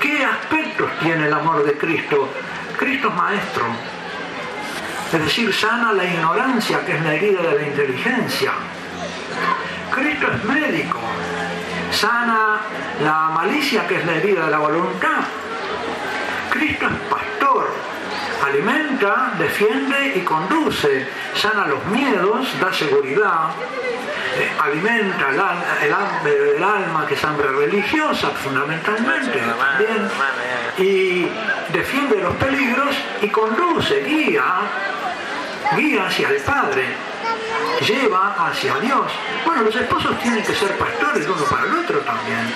¿Qué aspectos tiene el amor de Cristo? Cristo es maestro, es decir, sana la ignorancia, que es la herida de la inteligencia. Cristo es médico, sana la malicia, que es la herida de la voluntad. Cristo es pastor, alimenta, defiende y conduce, sana los miedos, da seguridad, eh, alimenta el, hambre del alma, que es hambre religiosa fundamentalmente, también, y defiende los peligros y conduce, guía, guía hacia el Padre, lleva hacia Dios. Bueno, los esposos tienen que ser pastores uno para el otro también.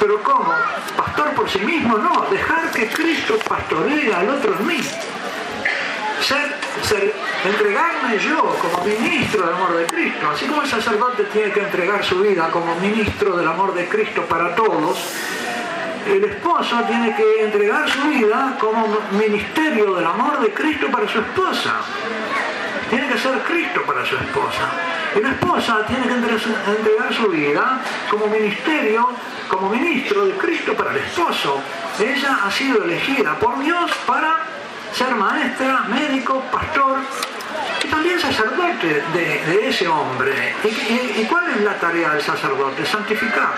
Pero ¿cómo? ¿Pastor por sí mismo? No, dejar que Cristo pastoree al otro en mí. Ser, ser, entregarme yo como ministro del amor de Cristo. Así como el sacerdote tiene que entregar su vida como ministro del amor de Cristo para todos, el esposo tiene que entregar su vida como ministerio del amor de Cristo para su esposa. Tiene que ser Cristo para su esposa. Y la esposa tiene que entregar su vida como ministerio como ministro de Cristo para el esposo. Ella ha sido elegida por Dios para ser maestra, médico, pastor y también sacerdote de, ese hombre. ¿Y, ¿Y, cuál es la tarea del sacerdote? Santificar.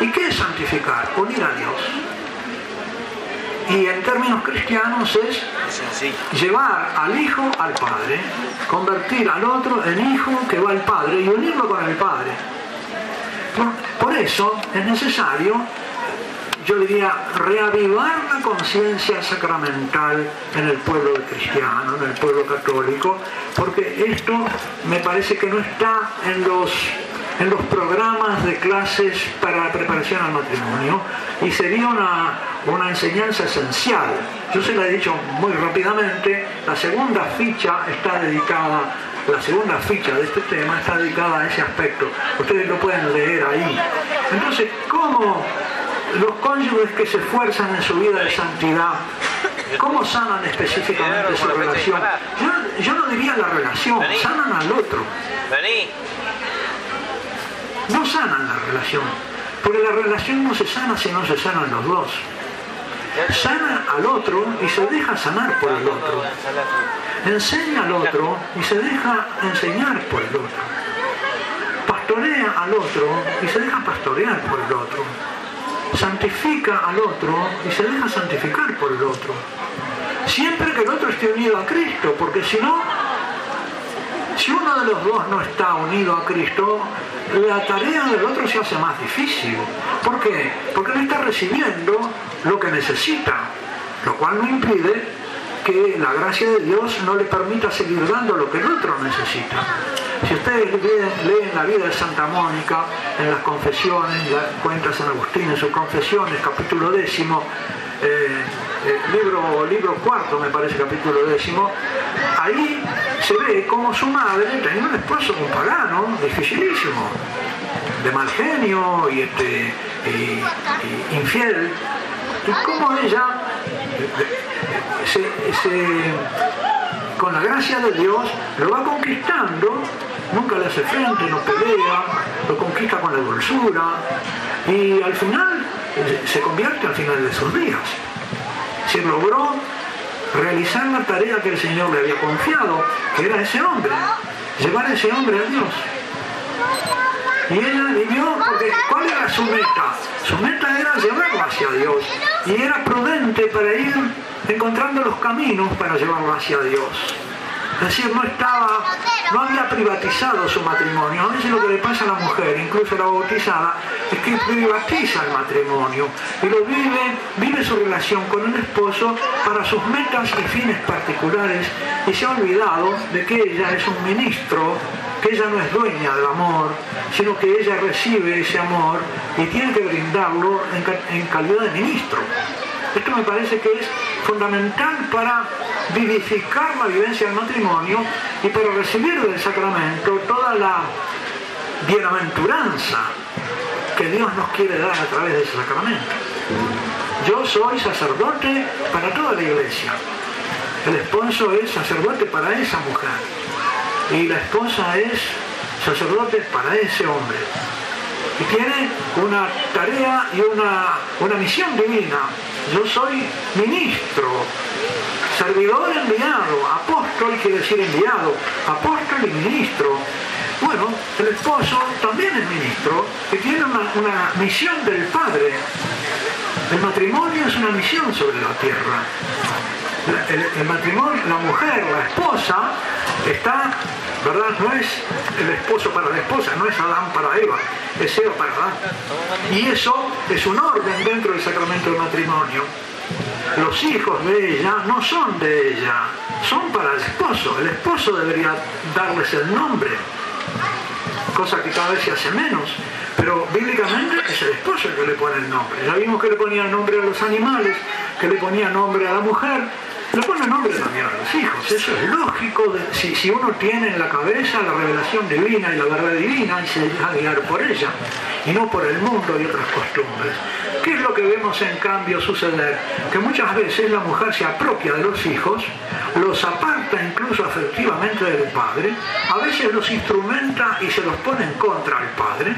¿Y qué es santificar? Unir a Dios. Y en términos cristianos es llevar al hijo al padre, convertir al otro en hijo que va al padre y unirlo con el padre. Por, eso es necesario, yo diría, reavivar la conciencia sacramental en el pueblo cristiano, en el pueblo católico, porque esto me parece que no está en los en los programas de clases para la preparación al matrimonio y sería una, una enseñanza esencial. Yo se la he dicho muy rápidamente, la segunda ficha está dedicada la segunda ficha de este tema está dedicada a ese aspecto. Ustedes lo pueden leer ahí. Entonces, ¿cómo los cónyuges que se esfuerzan en su vida de santidad, cómo sanan específicamente su relación? Yo, no diría la relación, sanan al otro. No sanan la relación, porque la relación no se sana si no se sanan los dos sana al otro y se deja sanar por el otro. Enseña al otro y se deja enseñar por el otro. pastorea al otro y se deja pastorear por el otro. Santifica al otro y se deja santificar por el otro. Siempre que el otro esté unido a Cristo, porque si no, si uno de los dos no está unido a Cristo, la tarea del otro se hace más difícil. ¿Por qué? Porque no está recibiendo lo que necesita, lo cual no impide que la gracia de Dios no le permita seguir dando lo que el otro necesita. Si ustedes leen, la vida de Santa Mónica, en las confesiones, la cuenta San Agustín en sus confesiones, capítulo décimo, libro, libro cuarto, me parece, capítulo décimo, ahí se ve como su madre tenía un esposo, un pagano, dificilísimo, de mal genio y, este, infiel, y cómo ella con la gracia de Dios lo va conquistando, nunca le hace frente, no pelea, lo conquista con la dulzura. Y al final se convierte al final de sus días. Se logró realizar la tarea que el Señor le había confiado, que era ese hombre, llevar a ese hombre a Dios. Y ella vivió, porque ¿cuál era su meta? Su meta era llevarlo hacia Dios. Y era prudente para ir encontrando los caminos para llevarlo hacia Dios. Es decir, no estaba, no había privatizado su matrimonio. A veces lo que le pasa a la mujer, incluso la bautizada, es que privatiza el matrimonio y lo vive, vive su relación con el esposo para sus metas y fines particulares y se ha olvidado de que ella es un ministro, que ella no es dueña del amor, sino que ella recibe ese amor y tiene que brindarlo en calidad de ministro. Esto me parece que es fundamental para vivificar la vivencia del matrimonio y para recibir del sacramento toda la bienaventuranza que Dios nos quiere dar a través de ese sacramento. Yo soy sacerdote para toda la iglesia. El esposo es sacerdote para esa mujer. Y la esposa es sacerdote para ese hombre. Y tiene una tarea y una, una misión divina yo soy ministro, servidor enviado, apóstol quiere decir enviado, apóstol y ministro. Bueno, el esposo también es ministro y tiene una, misión del Padre. El matrimonio es una misión sobre la tierra. el, matrimonio, la mujer, la esposa, está ¿verdad? No es el esposo para la esposa, no es Adán para Eva, es Eva para Adán. Y eso es un orden dentro del sacramento del matrimonio. Los hijos de ella no son de ella, son para el esposo. El esposo debería darles el nombre, cosa que cada vez se hace menos. Pero bíblicamente es el esposo el que le pone el nombre. Ya vimos que le ponía nombre a los animales, que le ponía nombre a la mujer, le pone nombre también a los hijos, eso es lógico, si, si, uno tiene en la cabeza la revelación divina y la verdad divina y se deja guiar por ella y no por el mundo y otras costumbres. ¿Qué es lo que vemos en cambio suceder? Que muchas veces la mujer se apropia de los hijos, los aparta incluso afectivamente del padre, a veces los instrumenta y se los pone en contra al padre.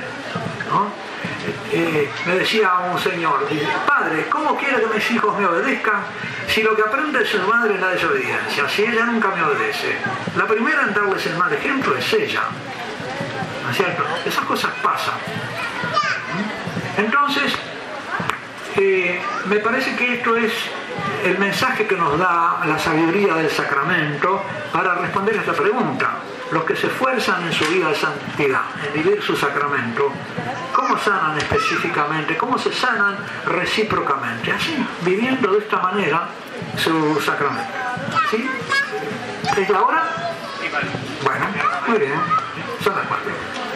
Eh, me decía un señor, padre, ¿cómo quiere que mis hijos me obedezcan si lo que aprende su madre es la desobediencia? Si ella nunca me obedece. La primera en darles el mal ejemplo es ella. ¿No es cierto? Esas cosas pasan. Entonces, eh, me parece que esto es el mensaje que nos da la sabiduría del sacramento para responder a esta pregunta los que se esfuerzan en su vida de santidad, en vivir su sacramento, ¿cómo sanan específicamente? ¿Cómo se sanan recíprocamente? Así, viviendo de esta manera su sacramento. ¿Sí? ¿Es la hora? Bueno, muy bien. Son las cuatro.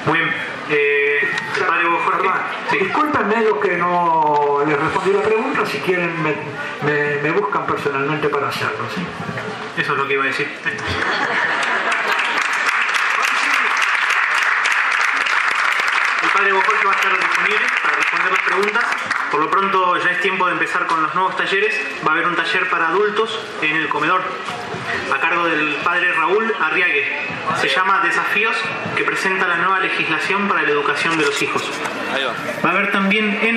Muy bien. Eh, padre Jorge. Sí. Discúlpenme los que no les respondí la pregunta, si quieren me, me buscan personalmente para hacerlo. ¿sí? Eso es lo que iba a decir. Padre que va a estar disponible para responder las preguntas. Por lo pronto ya es tiempo de empezar con los nuevos talleres. Va a haber un taller para adultos en el comedor a cargo del padre Raúl Arriague. Se llama Desafíos que presenta la nueva legislación para la educación de los hijos. Va a haber también en